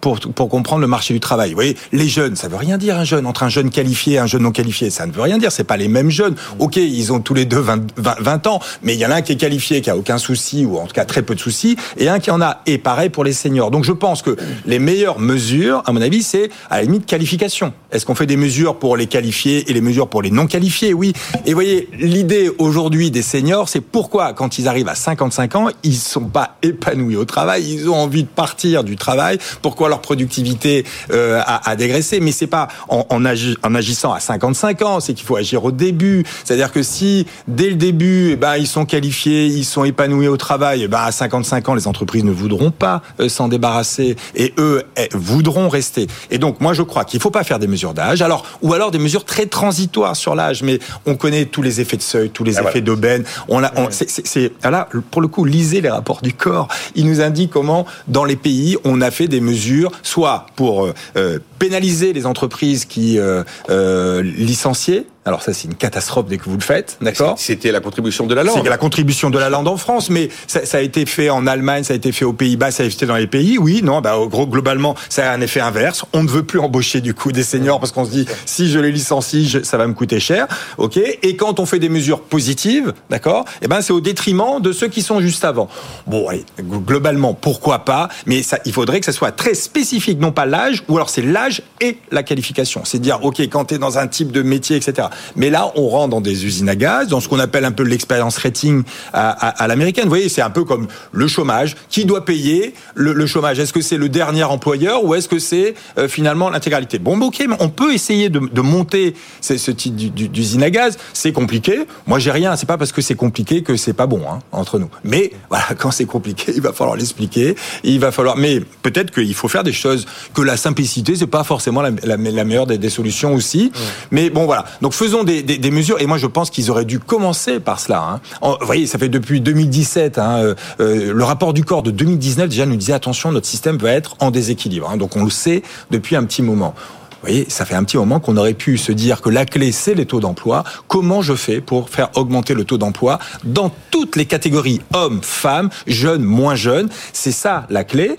pour, pour comprendre le marché du travail. Vous voyez, les jeunes, ça veut rien dire un jeune. Entre un jeune qualifié et un jeune non qualifié, ça ne veut rien dire. C'est pas les mêmes jeunes. Ok, ils ont tous les deux 20, 20, 20 ans, mais il y en a un qui est qualifié, qui a aucun souci, ou en tout cas très peu de soucis, et un qui en a. Et pareil pour les seniors. Donc je pense que les meilleures mesures, à mon avis, c'est à la limite qualification. Est-ce qu'on fait des mesures pour les qualifiés et les mesures pour les non qualifiés? Oui. Et vous voyez, l'idée aujourd'hui des seniors, c'est pourquoi quand ils arrivent à 55 ans, ils sont pas épanouis au travail, ils ont envie de partir du travail. Pourquoi leur productivité euh, a, a, dégraissé, mais c'est pas en, en, agi, en, agissant à 55 ans, c'est qu'il faut agir au début. C'est-à-dire que si dès le début, eh ben, ils sont qualifiés, ils sont épanouis au travail, eh ben, à 55 ans, les entreprises ne voudront pas euh, s'en débarrasser et eux eh, voudront rester. Et donc, moi, je crois qu'il faut pas faire des mesures d'âge, alors ou alors des mesures très transitoires sur l'âge. Mais on connaît tous les effets de seuil, tous les ah, effets voilà. d'aubaine. On a, on, c'est là pour le coup, lisez les rapports du corps. Il nous indique comment dans les pays on a fait des mesures soit pour euh, pénaliser les entreprises qui euh, euh, licenciaient alors ça, c'est une catastrophe dès que vous le faites, d'accord C'était la contribution de la lande. C'est la contribution de la lande en France, mais ça, ça, a été fait en Allemagne, ça a été fait aux Pays-Bas, ça a été fait dans les pays. Oui, non, bah gros, globalement, ça a un effet inverse. On ne veut plus embaucher du coup des seniors parce qu'on se dit si je les licencie, je, ça va me coûter cher, ok Et quand on fait des mesures positives, d'accord Eh ben c'est au détriment de ceux qui sont juste avant. Bon, allez, globalement, pourquoi pas Mais ça, il faudrait que ça soit très spécifique, non pas l'âge, ou alors c'est l'âge et la qualification. C'est dire, ok, quand tu es dans un type de métier, etc. Mais là, on rentre dans des usines à gaz, dans ce qu'on appelle un peu l'expérience rating à, à, à l'américaine. Vous voyez, c'est un peu comme le chômage. Qui doit payer le, le chômage? Est-ce que c'est le dernier employeur ou est-ce que c'est euh, finalement l'intégralité? Bon, ok, mais on peut essayer de, de monter ce, ce type d'usine à gaz. C'est compliqué. Moi, j'ai rien. C'est pas parce que c'est compliqué que c'est pas bon hein, entre nous. Mais voilà, quand c'est compliqué, il va falloir l'expliquer. Il va falloir. Mais peut-être qu'il faut faire des choses que la simplicité, c'est pas forcément la, la, la meilleure des, des, solutions aussi. Ouais. Mais bon, voilà. Donc faisons des, des, des, mesures. Et moi, je pense qu'ils auraient dû commencer par cela. Hein. Vous voyez, ça fait depuis 2017. Hein, euh, euh, le rapport du corps de 2019 déjà nous disait attention, notre système va être en déséquilibre. Hein. Donc on le sait depuis un petit moment. Vous voyez, ça fait un petit moment qu'on aurait pu se dire que la clé, c'est les taux d'emploi. Comment je fais pour faire augmenter le taux d'emploi dans toutes les catégories hommes, femmes, jeunes, moins jeunes? C'est ça la clé.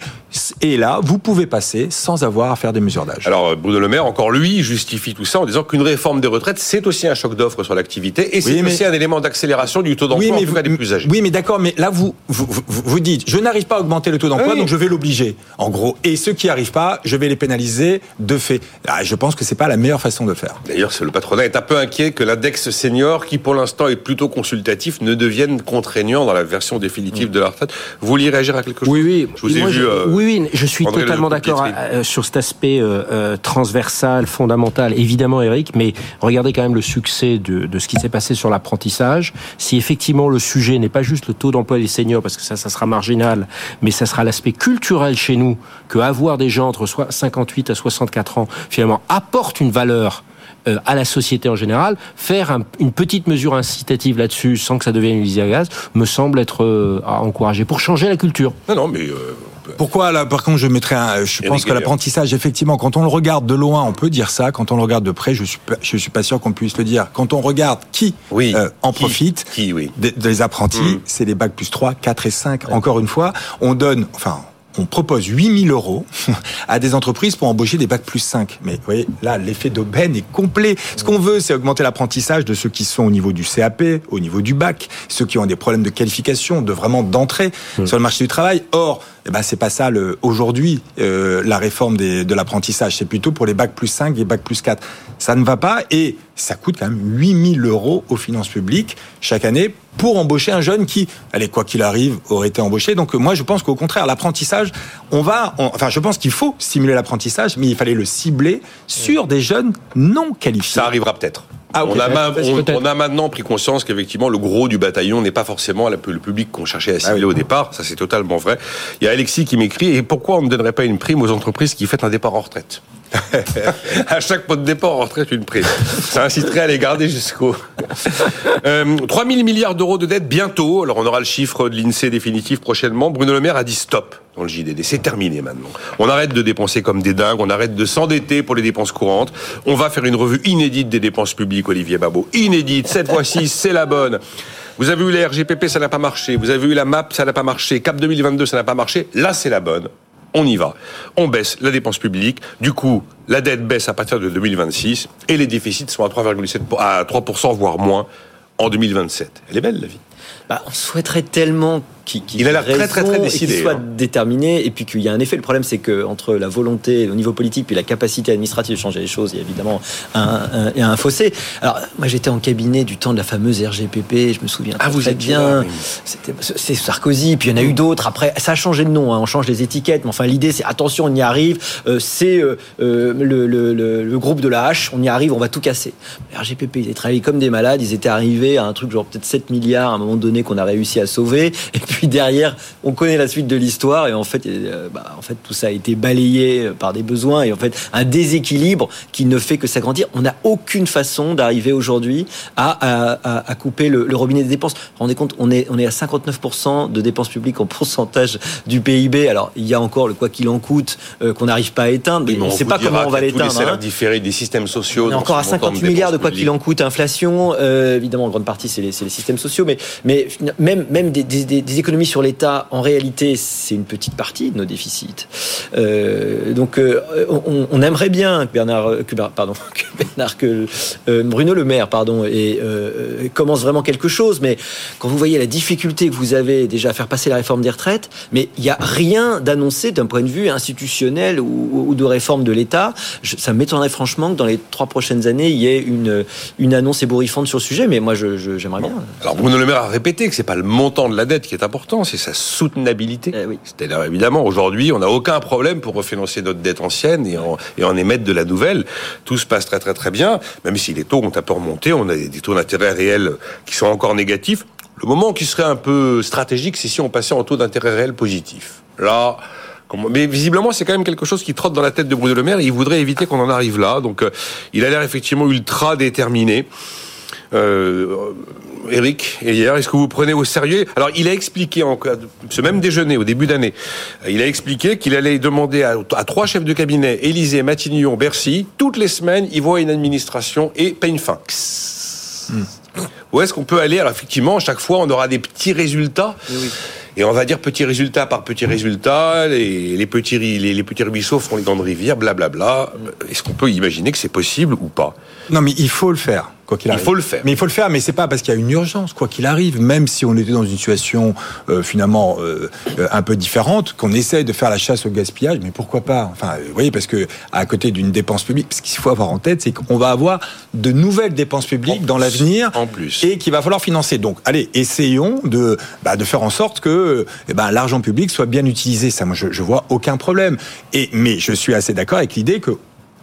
Et là, vous pouvez passer sans avoir à faire des mesures d'âge. Alors, Bruno Le Maire, encore lui, justifie tout ça en disant qu'une réforme des retraites, c'est aussi un choc d'offres sur l'activité et c'est oui, mais... aussi un élément d'accélération du taux d'emploi oui, en tout cas des plus âgés. Oui, mais d'accord, mais là, vous, vous, vous, vous dites, je n'arrive pas à augmenter le taux d'emploi, oui. donc je vais l'obliger, en gros. Et ceux qui n'y arrivent pas, je vais les pénaliser de fait. Ah, je pense que c'est pas la meilleure façon de faire. D'ailleurs, le patronat est un peu inquiet que l'index senior, qui pour l'instant est plutôt consultatif, ne devienne contraignant dans la version définitive mmh. de la retraite. Vous vouliez réagir à quelque chose Oui, oui. Je vous ai Moi, vu. Euh, oui, oui, je suis totalement d'accord euh, sur cet aspect euh, euh, transversal, fondamental, évidemment, Eric, mais regardez quand même le succès de, de ce qui s'est passé sur l'apprentissage. Si effectivement le sujet n'est pas juste le taux d'emploi des seniors, parce que ça, ça sera marginal, mais ça sera l'aspect culturel chez nous, que avoir des gens entre 58 à 64 ans, finalement, apporte une valeur à la société en général, faire un, une petite mesure incitative là-dessus sans que ça devienne une usine à gaz, me semble être à encourager pour changer la culture. Non, non, mais. Euh... Pourquoi là Par contre, je mettrais un. Je pense que l'apprentissage, effectivement, quand on le regarde de loin, on peut dire ça. Quand on le regarde de près, je suis pas, je suis pas sûr qu'on puisse le dire. Quand on regarde qui oui. euh, en qui, profite qui, oui. des, des, apprentis, mmh. c'est les bacs plus 3, 4 et 5. Ouais. Encore une fois, on donne, enfin, on propose 8000 euros à des entreprises pour embaucher des bacs plus 5. Mais vous voyez, là, l'effet d'aubaine est complet. Ce qu'on veut, c'est augmenter l'apprentissage de ceux qui sont au niveau du CAP, au niveau du bac, ceux qui ont des problèmes de qualification, de vraiment d'entrée mmh. sur le marché du travail. Or, eh ben c'est pas ça aujourd'hui euh, la réforme de l'apprentissage. C'est plutôt pour les bacs plus 5 et bacs plus 4. Ça ne va pas et ça coûte quand même 8000 euros aux finances publiques chaque année pour embaucher un jeune qui, allez, quoi qu'il arrive, aurait été embauché. Donc moi, je pense qu'au contraire, l'apprentissage, on va, enfin, je pense qu'il faut stimuler l'apprentissage, mais il fallait le cibler sur des jeunes non qualifiés. Ça arrivera peut-être. Ah, on, a on, a maintenant pris conscience qu'effectivement le gros du bataillon n'est pas forcément le public qu'on cherchait à cibler ah au départ. Ça c'est totalement vrai. Il y a Alexis qui m'écrit et pourquoi on ne donnerait pas une prime aux entreprises qui font un départ en retraite? À chaque pot de départ en retraite une prime. Ça inciterait à les garder jusqu'au. Euh, 3 000 milliards d'euros de dette bientôt. Alors on aura le chiffre de l'INSEE définitif prochainement. Bruno Le Maire a dit stop dans le JDD. C'est terminé maintenant. On arrête de dépenser comme des dingues. On arrête de s'endetter pour les dépenses courantes. On va faire une revue inédite des dépenses publiques, Olivier Babot. Inédite. Cette fois-ci, c'est la bonne. Vous avez eu les RGPP, ça n'a pas marché. Vous avez eu la MAP, ça n'a pas marché. CAP 2022, ça n'a pas marché. Là, c'est la bonne on y va. On baisse la dépense publique. Du coup, la dette baisse à partir de 2026 et les déficits sont à 3,7 à 3%, voire moins en 2027. Elle est belle, la vie. Bah, on souhaiterait tellement il a l'air très très très décidé, qu'il soit hein. déterminé et puis qu'il y a un effet. Le problème, c'est que entre la volonté au niveau politique puis la capacité administrative de changer les choses, il y a évidemment un, un, un fossé. Alors moi, j'étais en cabinet du temps de la fameuse RGPP. Je me souviens ah, vous très bien. C'était c'est Sarkozy. Puis il y en a eu d'autres. Après, ça a changé de nom. Hein. On change les étiquettes. Mais enfin, l'idée, c'est attention, on y arrive. Euh, c'est euh, euh, le, le, le, groupe de la H. On y arrive. On va tout casser. RGPP, ils étaient travaillé comme des malades. Ils étaient arrivés à un truc genre peut-être 7 milliards à un moment donné qu'on a réussi à sauver. Et puis puis derrière, on connaît la suite de l'histoire et en fait, euh, bah, en fait, tout ça a été balayé par des besoins et en fait, un déséquilibre qui ne fait que s'agrandir. On n'a aucune façon d'arriver aujourd'hui à, à, couper le, robinet des dépenses. Vous vous rendez compte, on est, on est à 59% de dépenses publiques en pourcentage du PIB. Alors, il y a encore le quoi qu'il en coûte euh, qu'on n'arrive pas à éteindre, mais, on ne sait pas comment on va l'éteindre. Les hein. des systèmes sociaux. On est encore à 50 milliards de quoi qu'il en coûte, inflation. Euh, évidemment, en grande partie, c'est les, les, systèmes sociaux, mais, mais même, même des, des, des économies sur l'État, en réalité, c'est une petite partie de nos déficits. Euh, donc, euh, on, aimerait bien que Bernard, que, pardon, que, Bernard, que euh, Bruno Le Maire, pardon, et, commence vraiment quelque chose. Mais quand vous voyez la difficulté que vous avez déjà à faire passer la réforme des retraites, mais il n'y a rien d'annoncé d'un point de vue institutionnel ou, de réforme de l'État. Ça m'étonnerait franchement que dans les trois prochaines années, il y ait une, une annonce ébouriffante sur le sujet. Mais moi, j'aimerais bien. Alors, Bruno Le Maire a répété que c'est pas le montant de la dette qui est important c'est sa soutenabilité. Eh C'est-à-dire, évidemment, aujourd'hui, on n'a aucun problème pour refinancer notre dette ancienne et en, et en émettre de la nouvelle. Tout se passe très très très bien, même si les taux ont un peu remonté, on a des taux d'intérêt réels qui sont encore négatifs. Le moment qui serait un peu stratégique, c'est si on passait en taux d'intérêt réel positif. Là, mais visiblement, c'est quand même quelque chose qui trotte dans la tête de Bruno Le Maire et il voudrait éviter qu'on en arrive là. Donc, euh, il a l'air effectivement ultra déterminé. Euh, Eric, hier, est-ce que vous prenez au sérieux? Alors, il a expliqué, en, ce même déjeuner, au début d'année, il a expliqué qu'il allait demander à, trois chefs de cabinet, Élysée, Matignon, Bercy, toutes les semaines, il voit une administration et paye une fin. Hmm. Où est-ce qu'on peut aller? Alors, effectivement, chaque fois, on aura des petits résultats. Et on va dire petit résultat par petit résultat, les, les petits, les, les, petits ruisseaux font les grandes rivières, blablabla. Est-ce qu'on peut imaginer que c'est possible ou pas? Non, mais il faut le faire. Il faut le faire. Mais il faut le faire, mais c'est pas parce qu'il y a une urgence, quoi qu'il arrive, même si on était dans une situation euh, finalement euh, euh, un peu différente, qu'on essaye de faire la chasse au gaspillage, mais pourquoi pas? Enfin, vous voyez, parce que à côté d'une dépense publique, ce qu'il faut avoir en tête, c'est qu'on va avoir de nouvelles dépenses publiques dans l'avenir, en plus, et qu'il va falloir financer. Donc, allez, essayons de bah, de faire en sorte que eh ben, l'argent public soit bien utilisé. Ça, moi, je, je vois aucun problème. Et mais je suis assez d'accord avec l'idée que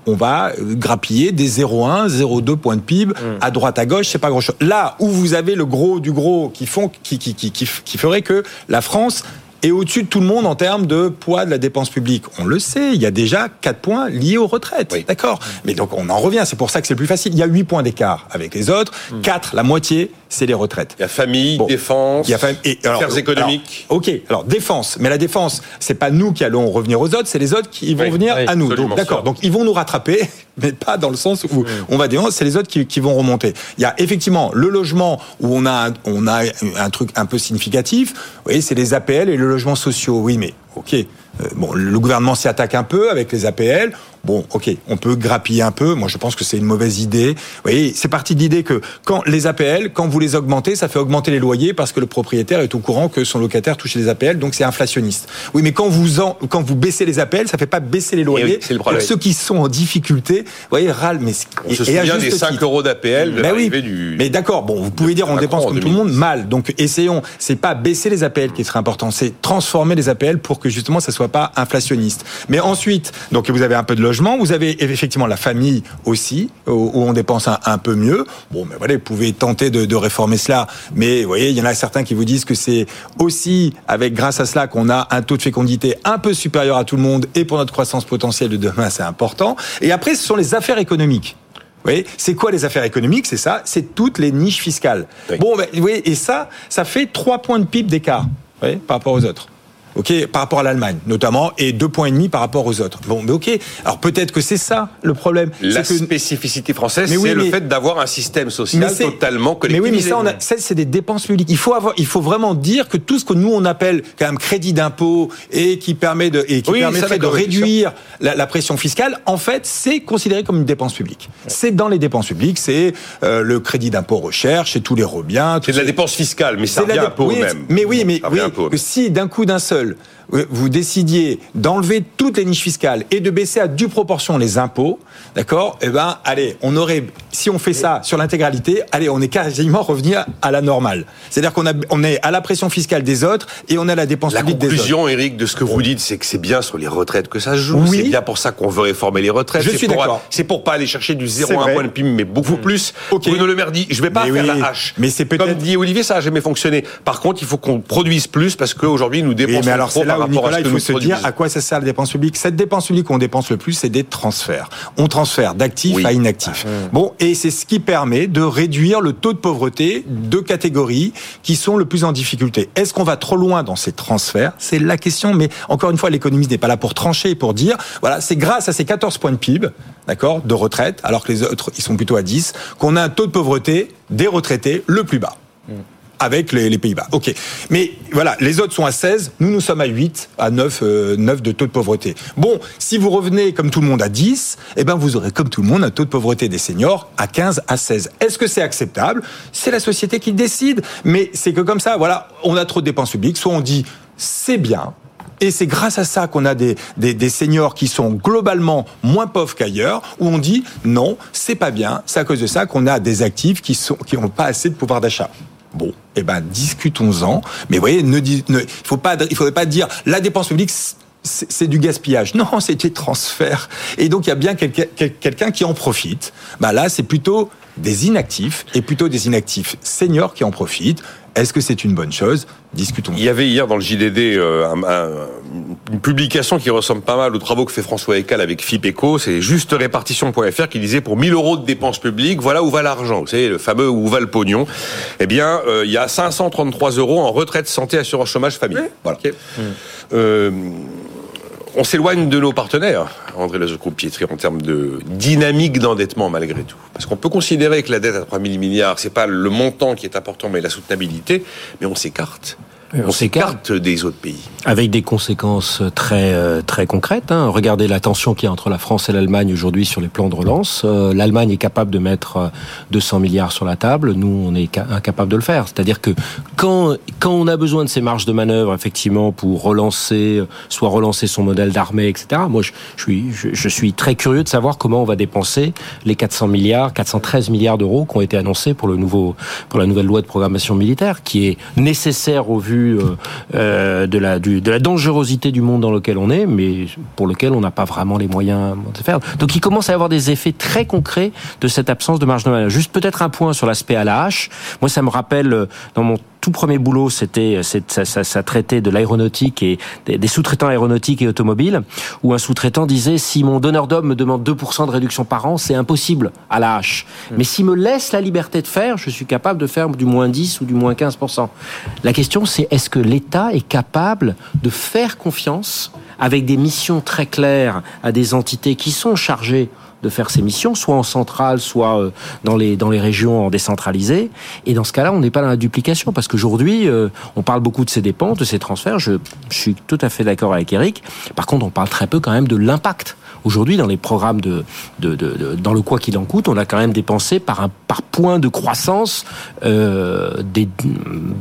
on va grappiller des 0,1, 0,2 points de PIB mm. à droite à gauche, c'est pas grand chose. Là où vous avez le gros du gros qui font, qui, qui, qui, qui ferait que la France est au-dessus de tout le monde en termes de poids de la dépense publique. On le sait, il y a déjà 4 points liés aux retraites. D'accord? Mais donc on en revient, c'est pour ça que c'est le plus facile. Il y a 8 points d'écart avec les autres. 4, mm. la moitié, c'est les retraites. Il y a famille, défense, il y a et, affaires économiques. ok, alors défense. Mais la défense, c'est pas nous qui allons revenir aux autres, c'est les autres qui vont venir à nous. D'accord, donc ils vont nous rattraper, mais pas dans le sens où mm. on va dire, c'est les autres qui, qui, vont remonter. Il y a effectivement le logement où on a, on a un truc un peu significatif. Vous voyez, c'est les APL et le logements sociaux. Oui, mais ok. Euh, bon, le gouvernement s'y attaque un peu avec les APL. Bon, ok, on peut grappiller un peu. Moi, je pense que c'est une mauvaise idée. Vous voyez, c'est parti de l'idée que quand les APL, quand vous les augmentez, ça fait augmenter les loyers parce que le propriétaire est au courant que son locataire touche les APL, donc c'est inflationniste. Oui, mais quand vous en, quand vous baissez les APL, ça fait pas baisser les loyers. c'est le problème. ceux qui sont en difficulté, vous voyez, râlent. Mais on se souvient des 5 euros d'APL. Mais oui. Du... Mais d'accord. Bon, vous pouvez dire on dépense comme tout le monde mal. Donc essayons. C'est pas baisser les APL qui serait important, c'est transformer les APL pour que justement ça soit pas inflationniste. Mais ensuite, donc vous avez un peu de logement, vous avez effectivement la famille aussi, où on dépense un, peu mieux. Bon, mais voilà, vous pouvez tenter de, de réformer cela. Mais vous voyez, il y en a certains qui vous disent que c'est aussi avec grâce à cela qu'on a un taux de fécondité un peu supérieur à tout le monde et pour notre croissance potentielle de demain, c'est important. Et après, ce sont les affaires économiques. Oui, c'est quoi les affaires économiques? C'est ça, c'est toutes les niches fiscales. Bon, ben, oui, et ça, ça fait trois points de PIB d'écart par rapport aux autres ok, par rapport à l'Allemagne notamment, et deux points et demi par rapport aux autres. Bon, mais ok. Alors peut-être que c'est ça le problème. La spécificité française, c'est le fait d'avoir un système social totalement collectivisé. Mais oui, mais ça, ça c'est des dépenses publiques. Il faut avoir, il faut vraiment dire que tout ce que nous on appelle quand même crédit d'impôt et qui permet de et qui permettrait de réduire la, pression fiscale, en fait, c'est considéré comme une dépense publique. C'est dans les dépenses publiques, c'est euh, le crédit d'impôt recherche, c'est tous les rebiens. C'est de la dépense fiscale, mais ça revient un peu au même. Mais oui, mais oui, que si d'un coup d'un seul seul vous décidiez d'enlever toutes les niches fiscales et de baisser à due proportion les impôts, d'accord? Eh ben, allez, on aurait, si on fait ça sur l'intégralité, allez, on est quasiment revenu à la normale. C'est-à-dire qu'on a, on est à la pression fiscale des autres et on a la dépense publique des autres. La conclusion, Eric, de ce que vous dites, c'est que c'est bien sur les retraites que ça se joue. C'est bien pour ça qu'on veut réformer les retraites. Je suis d'accord. C'est pour pas aller chercher du 0 à 1 point de PIB, mais beaucoup mmh. plus. Okay. Bruno Le Maire dit, je vais pas faire la hache. Mais c'est peut-être. Comme dit Olivier, ça a jamais fonctionné. Par contre, il faut qu'on produise plus parce qu'aujourd'hui, nous dépensons mais alors, trop là ce que il faut se dire à quoi ça sert la dépense publique. Cette dépense publique qu'on dépense le plus, c'est des transferts. On transfère d'actifs à inactifs. Ah. Bon, et c'est ce qui permet de réduire le taux de pauvreté de catégories qui sont le plus en difficulté. Est-ce qu'on va trop loin dans ces transferts? C'est la question, mais encore une fois, l'économiste n'est pas là pour trancher, pour dire, voilà, c'est grâce à ces 14 points de PIB, d'accord, de retraite, alors que les autres, ils sont plutôt à 10, qu'on a un taux de pauvreté des retraités le plus bas. Hmm avec les, Pays-Bas. OK. Mais voilà, les autres sont à 16, nous nous sommes à 8, à 9, 9 euh, de taux de pauvreté. Bon, si vous revenez comme tout le monde à 10, eh ben vous aurez comme tout le monde un taux de pauvreté des seniors à 15 à 16. Est-ce que c'est acceptable? C'est la société qui décide, mais c'est que comme ça, voilà, on a trop de dépenses publiques, soit on dit c'est bien, et c'est grâce à ça qu'on a des, des, seniors qui sont globalement moins pauvres qu'ailleurs, où on dit non, c'est pas bien, c'est à cause de ça qu'on a des actifs qui sont qui n'ont pas assez de pouvoir d'achat. Bon, eh ben discutons-en. Mais voyez, ne, ne, faut pas, il faudrait pas dire la dépense publique c'est du gaspillage. Non, c'est des transferts. Et donc il y a bien quelqu'un qui en profite. Bah là, c'est plutôt des inactifs et plutôt des inactifs seniors qui en profitent. Est-ce que c'est une bonne chose? Discutons. Il y avait hier dans le JDD euh, une publication qui ressemble pas mal aux travaux que fait François Ecal avec FIPECO. C'est juste répartition.fr qui disait pour 1000 euros de dépenses publiques, voilà où va l'argent. Vous savez, le fameux où va le pognon. Eh bien, euh, il y a 533 euros en retraite, santé, assurance chômage, famille. Voilà. Euh, on s'éloigne de nos partenaires, André Lezocou-Pietri, en termes de dynamique d'endettement malgré tout. Parce qu'on peut considérer que la dette à 3 000 milliards, c'est pas le montant qui est important, mais la soutenabilité, mais on s'écarte on s'écarte des autres pays. Avec des conséquences très euh, très concrètes. Hein. Regardez la tension qu'il y a entre la France et l'Allemagne aujourd'hui sur les plans de relance. Euh, L'Allemagne est capable de mettre 200 euh, milliards sur la table. Nous, on est incapable de le faire. C'est-à-dire que quand quand on a besoin de ces marges de manœuvre, effectivement, pour relancer, soit relancer son modèle d'armée, etc. Moi, je, suis je, suis très curieux de savoir comment on va dépenser les 400 milliards, 413 milliards d'euros qui ont été annoncés pour le nouveau pour la nouvelle loi de programmation militaire, qui est nécessaire au vu euh, euh, de, la, de la dangerosité du monde dans lequel on est, mais pour lequel on n'a pas vraiment les moyens de faire. Donc il commence à avoir des effets très concrets de cette absence de marge de manœuvre. Juste peut-être un point sur l'aspect à la hache. Moi, ça me rappelle euh, dans mon tout premier boulot, c'était ça, ça, ça, traitait de l'aéronautique et des, sous-traitants aéronautiques et automobiles, où un sous-traitant disait si mon donneur d'homme me demande 2% de réduction par an, c'est impossible à la hache. Hmm. Mais s'il me laisse la liberté de faire, je suis capable de faire du moins 10 ou du moins 15%. La question, c'est est-ce que l'État est capable de faire confiance avec des missions très claires à des entités qui sont chargées de faire ses missions, soit en centrale, soit euh, dans les dans les régions décentralisées. Et dans ce cas-là, on n'est pas dans la duplication parce qu'aujourd'hui, euh, on parle beaucoup de ces dépenses, de ces transferts. Je, je suis tout à fait d'accord avec Eric. Par contre, on parle très peu quand même de l'impact Aujourd'hui, dans les programmes de, de, de, dans le quoi qu'il en coûte, on a quand même dépensé par un par point de croissance euh, des,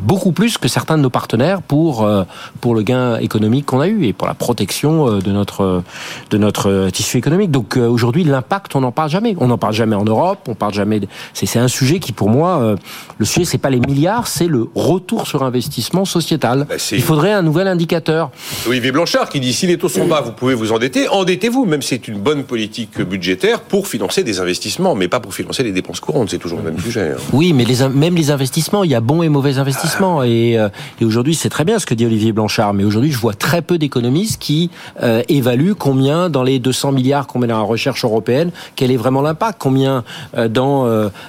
beaucoup plus que certains de nos partenaires pour euh, pour le gain économique qu'on a eu et pour la protection euh, de notre de notre tissu économique. Donc euh, aujourd'hui, l'impact, on n'en parle jamais. On n'en parle jamais en Europe. On parle jamais. C'est c'est un sujet qui, pour moi, le sujet c'est pas les milliards, c'est le retour sur investissement sociétal. Bah, Il faudrait un nouvel indicateur. Olivier Blanchard qui dit si les taux sont bas, vous pouvez vous endetter, endettez-vous, même si c'est une bonne politique budgétaire pour financer des investissements, mais pas pour financer les dépenses courantes. C'est toujours le même sujet. Hein. Oui, mais les, même les investissements, il y a bons et mauvais investissements. Ah. Et, euh, et aujourd'hui, c'est très bien ce que dit Olivier Blanchard, mais aujourd'hui, je vois très peu d'économistes qui euh, évaluent combien dans les 200 milliards qu'on met dans la recherche européenne, quel est vraiment l'impact, combien euh, dans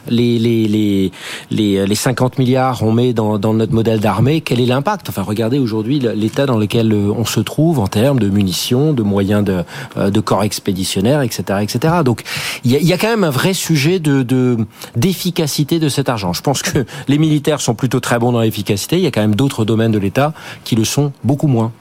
les, les, les, les, les 50 milliards on met dans, notre modèle d'armée, quel est l'impact? Enfin, regardez aujourd'hui l'état dans lequel on se trouve en termes de munitions, de moyens de, corps expéditionnaire, etc., etc. Donc il y a, quand même un vrai sujet de d'efficacité de, cet argent. Je pense que les militaires sont plutôt très bons dans l'efficacité. Il y a quand même d'autres domaines de l'État qui le sont beaucoup moins.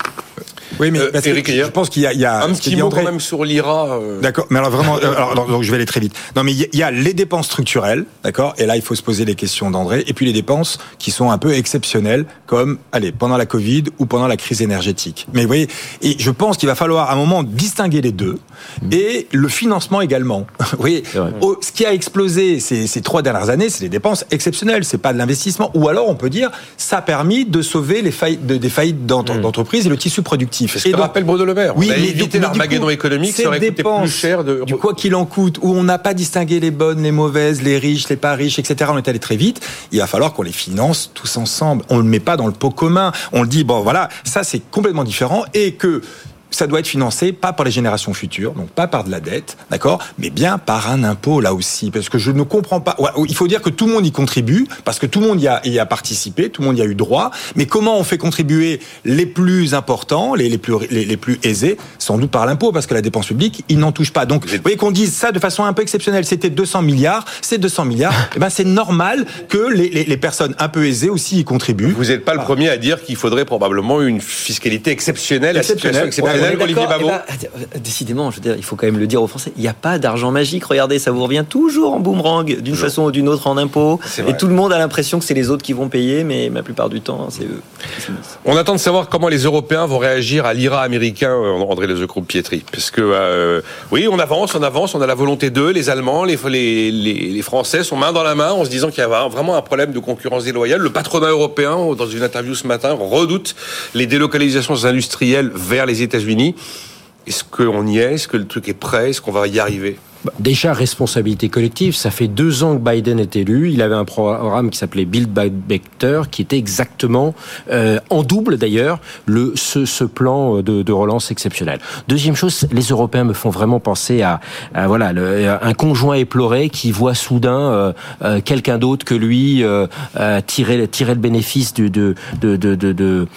Oui, mais euh, je pense qu'il y, a un petit mot quand même sur l'IRA. Euh. D'accord, mais alors vraiment, euh, alors, donc je vais aller très vite. Non, mais il y a les dépenses structurelles, d'accord, et là il faut se poser les questions d'André, et puis les dépenses qui sont un peu exceptionnelles, comme allez pendant la Covid ou pendant la crise énergétique. Mais vous voyez, et je pense qu'il va falloir à un moment distinguer les deux mmh. et le financement également. vous voyez, ce qui a explosé ces, ces trois dernières années, c'est les dépenses exceptionnelles, c'est pas de l'investissement, ou alors on peut dire ça a permis de sauver les faillites, des faillites mmh. d'entreprises et le tissu productif. C'est ce que rappelle Bruno Le Maire. Oui, on a évité l'Armageddon économique, ça aurait coûté plus cher de... Du quoi qu'il en coûte, où on n'a pas distingué les bonnes, les mauvaises, les riches, les pas riches, etc. On est allé très vite. Il va falloir qu'on les finance tous ensemble. On ne le met pas dans le pot commun. On le dit, bon voilà, ça c'est complètement différent et que ça doit être financé pas par les générations futures, donc pas par de la dette, d'accord, mais bien par un impôt là aussi, parce que je ne comprends pas. il faut dire que tout le monde y contribue, parce que tout le monde y a, y a participé, tout le monde y a eu droit. Mais comment on fait contribuer les plus importants, les, les plus les, plus aisés, sans doute par l'impôt, parce que la dépense publique, ils n'en touchent pas. Donc, vous voyez qu'on dise ça de façon un peu exceptionnelle. C'était 200 milliards, c'est 200 milliards. et eh ben, c'est normal que les, les, personnes un peu aisées aussi y contribuent. Vous n'êtes pas le premier à dire qu'il faudrait probablement une fiscalité exceptionnelle, exceptionnelle, exceptionnelle Olivier eh ben, décidément, je veux dire, il faut quand même le dire aux Français, il n'y a pas d'argent magique. Regardez, ça vous revient toujours en boomerang, d'une façon ou d'une autre en impôts. Et tout le monde a l'impression que c'est les autres qui vont payer, mais la plupart du temps, c'est eux. On attend de savoir comment les Européens vont réagir à l'IRA américain, euh, André Lezecoup Pietri. Parce que, euh, oui, on avance, on avance, on a la volonté d'eux, les Allemands, les, les, les, Français sont main dans la main en se disant qu'il y a vraiment un problème de concurrence déloyale. Le patronat européen, dans une interview ce matin, redoute les délocalisations industrielles vers les États-Unis. Est-ce qu'on y est? Est-ce que le truc est prêt? Est-ce qu'on va y arriver? Déjà, responsabilité collective. Ça fait deux ans que Biden est élu. Il avait un programme qui s'appelait Build Back Better, qui était exactement euh, en double d'ailleurs le ce, plan de, de, relance exceptionnel. Deuxième chose, les Européens me font vraiment penser à, voilà un conjoint éploré qui voit soudain euh, euh, quelqu'un d'autre que lui euh, tirer tirer le bénéfice de de de de, de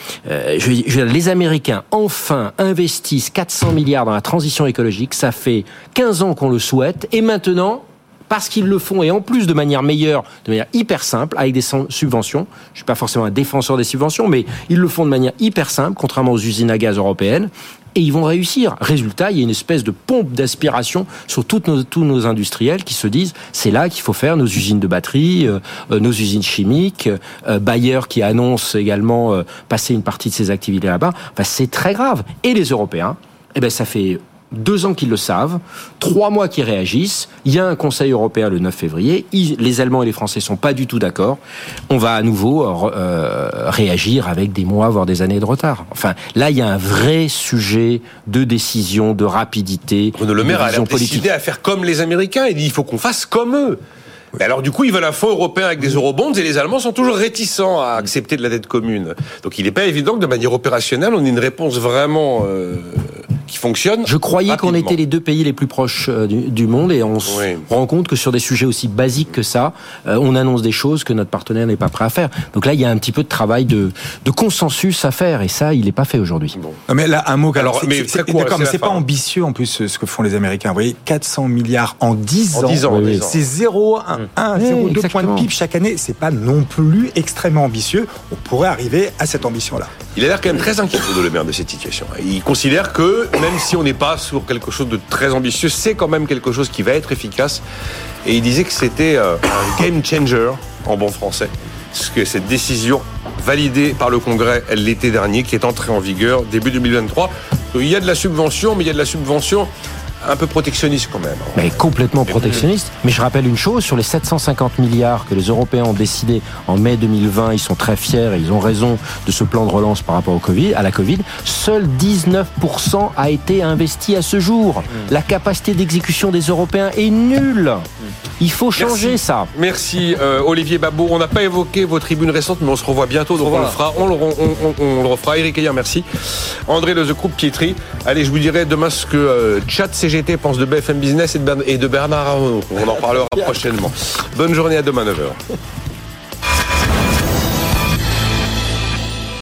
les Américains enfin investissent 400 milliards dans la transition écologique. Ça fait 15 ans qu'on le souhaite et maintenant, parce qu'ils le font et en plus de manière meilleure, de manière hyper simple, avec des subventions. Je suis pas forcément un défenseur des subventions, mais ils le font de manière hyper simple, contrairement aux usines à gaz européennes. Et ils vont réussir. Résultat, il y a une espèce de pompe d'aspiration sur nos, tous nos industriels qui se disent c'est là qu'il faut faire nos usines de batterie, euh, euh, nos usines chimiques, euh, Bayer qui annonce également passer une partie de ses activités là-bas. Enfin, c'est très grave. Et les Européens, eh ben, ça fait deux ans qu'ils le savent, trois mois qu'ils réagissent. Il y a un Conseil européen le 9 février. les Allemands et les Français sont pas du tout d'accord. On va à nouveau euh, réagir avec des mois, voire des années de retard. Enfin, là, il y a un vrai sujet de décision, de rapidité. Bruno Le Maire a décidé à faire comme les Américains. Il dit il faut qu'on fasse comme eux. alors du coup, ils veulent un fonds européen avec des eurobonds et les Allemands sont toujours réticents à accepter de la dette commune. Donc il n'est pas évident que de manière opérationnelle, on ait une réponse vraiment... Euh qui fonctionne. Je croyais qu'on était les deux pays les plus proches euh, du, monde et on se rend compte que sur des sujets aussi basiques que ça, euh, on annonce des choses que notre partenaire n'est pas prêt à faire. Donc là, il y a un petit peu de travail de, de consensus à faire et ça, il n'est pas fait aujourd'hui. Bon. Mais là, un mot. Alors, mais c'est pas ambitieux en plus ce que font les Américains. Vous voyez, 400 milliards en 10 ans. 10 ans, C'est 0,1, 0,2 points de PIB chaque année. C'est pas non plus extrêmement ambitieux. On pourrait arriver à cette ambition-là. Il a l'air quand même très inquiet, de Le Maire, de cette situation. Il considère que même si on n'est pas sur quelque chose de très ambitieux, c'est quand même quelque chose qui va être efficace. Et il disait que c'était euh, un game changer en bon français. Parce que cette décision validée par le Congrès l'été dernier, qui est entrée en vigueur début 2023. Il y a de la subvention, mais il y a de la subvention un peu protectionniste quand même. Mais complètement protectionniste. Mais je rappelle une chose, sur les 750 milliards que les Européens ont décidé en mai 2020, ils sont très fiers et ils ont raison de ce plan de relance par rapport au COVID, à la Covid, seul 19% a été investi à ce jour. Hmm. La capacité d'exécution des Européens est nulle. Il faut changer ça. Merci euh, Olivier Babot. On n'a pas évoqué vos tribunes récentes, mais on se revoit bientôt, donc on le fera. On le, on, le refera. Eric Ayer, merci. André Le Groupe Pietri. Allez, je vous dirai demain ce que euh, Chat CGT pense de BFM Business et de Bernard Arnault. On en parlera prochainement. Bonne journée à demain 9h.